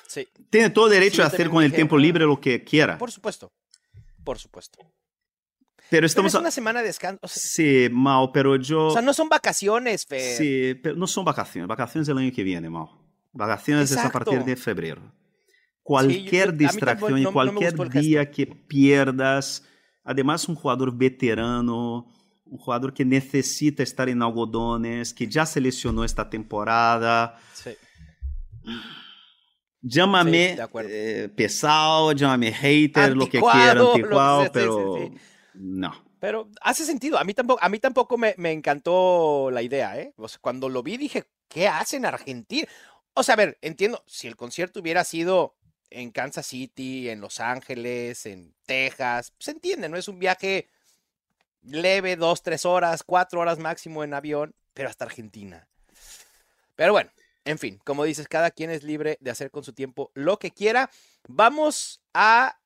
Sí, tem todo o direito Sí, yo a hacer también com o dije, tempo "Ah". livre o que quiera. por supuesto. Por supuesto. Pero Pero estamos. es una semana de descanso. O sea, Sí, mal, pero eu. o sea, no son vacaciones, Fer. Sí, pero não são vacações. Vacações é o ano que vem, mal. Vacações é a Exacto. partir de fevereiro. Qualquer yo- a mí distracción y no- no el día que pierdas, además un jugador veterano, un jugador que necesita estar en algodones, que ya se lesionó esta temporada. Sí. Llámame Sí, eh, pesado, llámame hater, lo que Anticuado, quiera, lo que anticuado, sea, sí, pero sí, sí. No. Pero hace sentido. A mí tampoco, a mí tampoco me, me encantó la idea, ¿eh? O sea, cuando lo vi dije, ¿qué hacen Argentina? O sea, a ver, entiendo, si el concierto hubiera sido en Kansas City, en Los Ángeles, en Texas, se entiende, ¿no? Es un viaje leve, dos, tres horas, cuatro horas máximo en avión, pero hasta Argentina. Pero bueno, en fin, como dices, cada quien es libre de hacer con su tiempo lo que quiera. Vamos a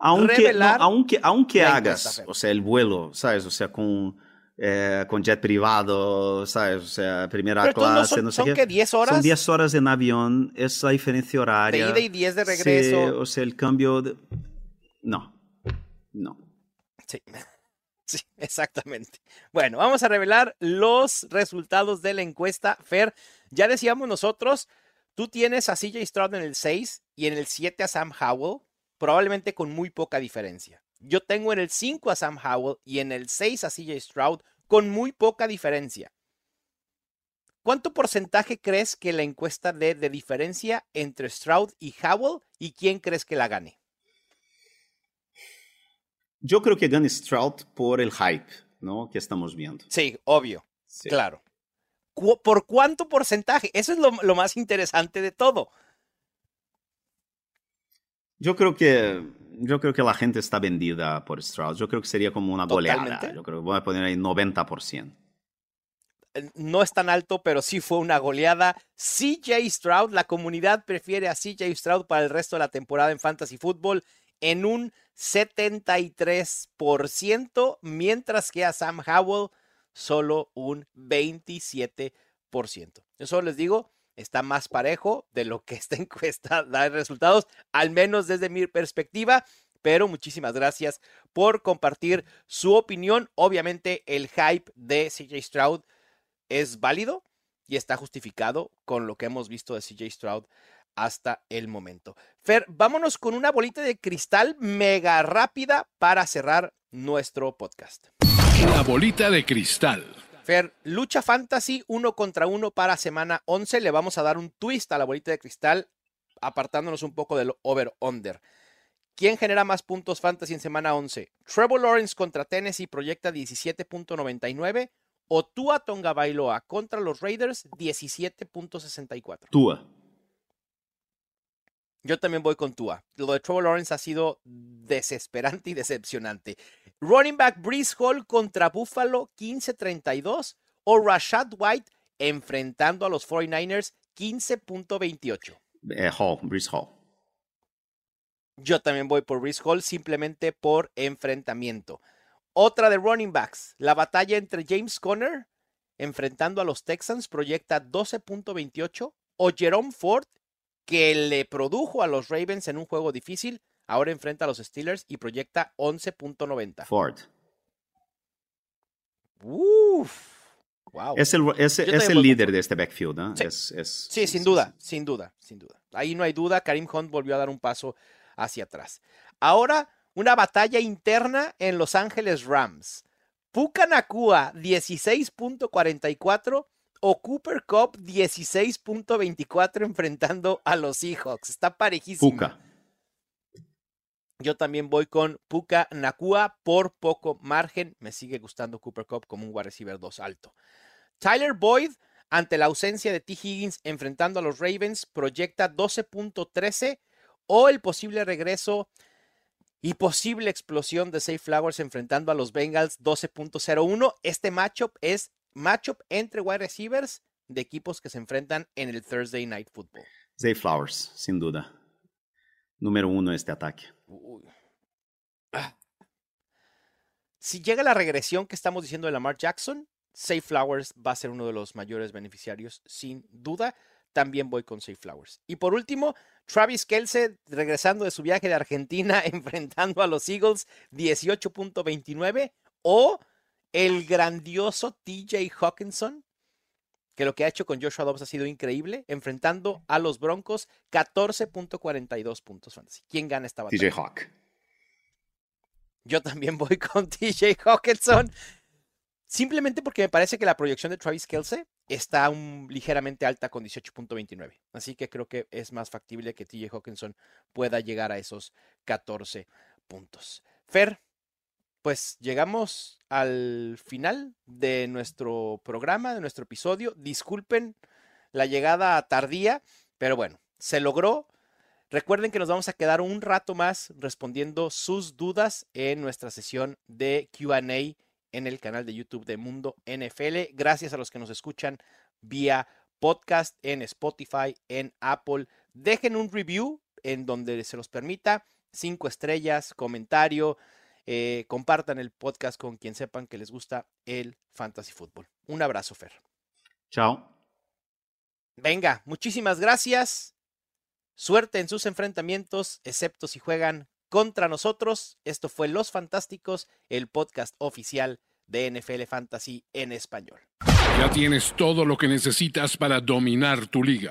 Aunque, no, aunque, aunque hagas, o sea, el vuelo, ¿sabes? O sea, con, eh, con jet privado, ¿sabes? O sea, primera Pero entonces no clase, son, no sé son qué. que 10 horas Son 10 horas en avión, es la diferencia de horaria. ida y 10 de Sí, regreso. o sea, el cambio de... No, no. Sí. Sí, exactamente. Bueno, vamos a revelar los resultados de la encuesta. Fer, ya decíamos nosotros, tú tienes a CJ Stroud en el 6 y en el 7 a Sam Howell, probablemente con muy poca diferencia. Yo tengo en el 5 a Sam Howell y en el 6 a CJ Stroud con muy poca diferencia. ¿Cuánto porcentaje crees que la encuesta dé de diferencia entre Stroud y Howell y quién crees que la gane? Yo creo que gana Stroud por el hype, ¿no? Que estamos viendo. Sí, obvio. Sí. Claro. ¿Por cuánto porcentaje? Eso es lo, lo más interesante de todo. Yo creo que yo creo que la gente está vendida por Stroud. Yo creo que sería como una goleada. Totalmente. Yo creo que voy a poner ahí 90%. Eh, No es tan alto, pero sí fue una goleada. CJ Stroud, la comunidad prefiere a CJ Stroud para el resto de la temporada en Fantasy Football en un 73%, mientras que a Sam Howell solo un 27%. Eso les digo, está más parejo de lo que esta encuesta da resultados, al menos desde mi perspectiva. Pero muchísimas gracias por compartir su opinión. Obviamente el hype de CJ Stroud es válido y está justificado con lo que hemos visto de CJ Stroud hasta el momento. Fer, vámonos con una bolita de cristal mega rápida para cerrar nuestro podcast. La bolita de cristal. Fer, lucha fantasy uno contra uno para semana 11. Le vamos a dar un twist a la bolita de cristal, apartándonos un poco del over-under. ¿Quién genera más puntos fantasy en semana 11? ¿Trevor Lawrence contra Tennessee proyecta 17.99 o Tua Tonga Bailoa contra los Raiders 17.64? Tua. Yo también voy con Tua. Lo de Trevor Lawrence ha sido desesperante y decepcionante. Running back Breeze Hall contra Buffalo 15-32 o Rashad White enfrentando a los 49ers 15.28. Eh, Hall, Brees Hall. Yo también voy por Breeze Hall simplemente por enfrentamiento. Otra de running backs. La batalla entre James Conner enfrentando a los Texans proyecta 12.28 o Jerome Ford que le produjo a los Ravens en un juego difícil, ahora enfrenta a los Steelers y proyecta 11.90. Ford. Uf. Wow. Es el, es, es líder de este backfield, ¿no? Sí. Es, es- Sí, sin duda, sin duda, sin duda. Ahí no hay duda, Karim Hunt volvió a dar un paso hacia atrás. Ahora, una batalla interna en Los Ángeles Rams. Puka Nakua 16.44 o Cooper Cup 16.24 enfrentando a los Seahawks. Está parejísimo. Puka. Yo también voy con Puka Nakua por poco margen. Me sigue gustando Cooper Cup como un wide receiver 2 alto. Tyler Boyd, ante la ausencia de T. Higgins enfrentando a los Ravens, proyecta 12.13 o el posible regreso y posible explosión de Safe Flowers enfrentando a los Bengals 12.01. Este matchup es matchup entre wide receivers de equipos que se enfrentan en el Thursday Night Football. Zay Flowers, sin duda. Número uno este ataque. Ah. Si llega la regresión que estamos diciendo de Lamar Jackson, Safe Flowers va a ser uno de los mayores beneficiarios, sin duda. También voy con Safe Flowers. Y por último, Travis Kelce, regresando de su viaje de Argentina, enfrentando a los Eagles, 18.29. O el grandioso TJ Hawkinson, que lo que ha hecho con Joshua Dobbs ha sido increíble, enfrentando a los Broncos, 14.42 puntos fantasy. ¿Quién gana esta batalla? TJ Hawk. Yo también voy con TJ Hawkinson. Simplemente porque me parece que la proyección de Travis Kelce está un, ligeramente alta con 18.29. Así que creo que es más factible que TJ Hawkinson pueda llegar a esos 14 puntos. Fer, pues llegamos al final de nuestro programa, de nuestro episodio. Disculpen la llegada tardía, pero bueno, se logró. Recuerden que nos vamos a quedar un rato más respondiendo sus dudas en nuestra sesión de QA en el canal de YouTube de Mundo NFL. Gracias a los que nos escuchan vía podcast en Spotify, en Apple. Dejen un review en donde se los permita. Cinco estrellas, comentario. Eh, compartan el podcast con quien sepan que les gusta el fantasy fútbol. Un abrazo, Fer. Chao. Venga, muchísimas gracias. Suerte en sus enfrentamientos, excepto si juegan contra nosotros. Esto fue Los Fantásticos, el podcast oficial de NFL Fantasy en español. Ya tienes todo lo que necesitas para dominar tu liga.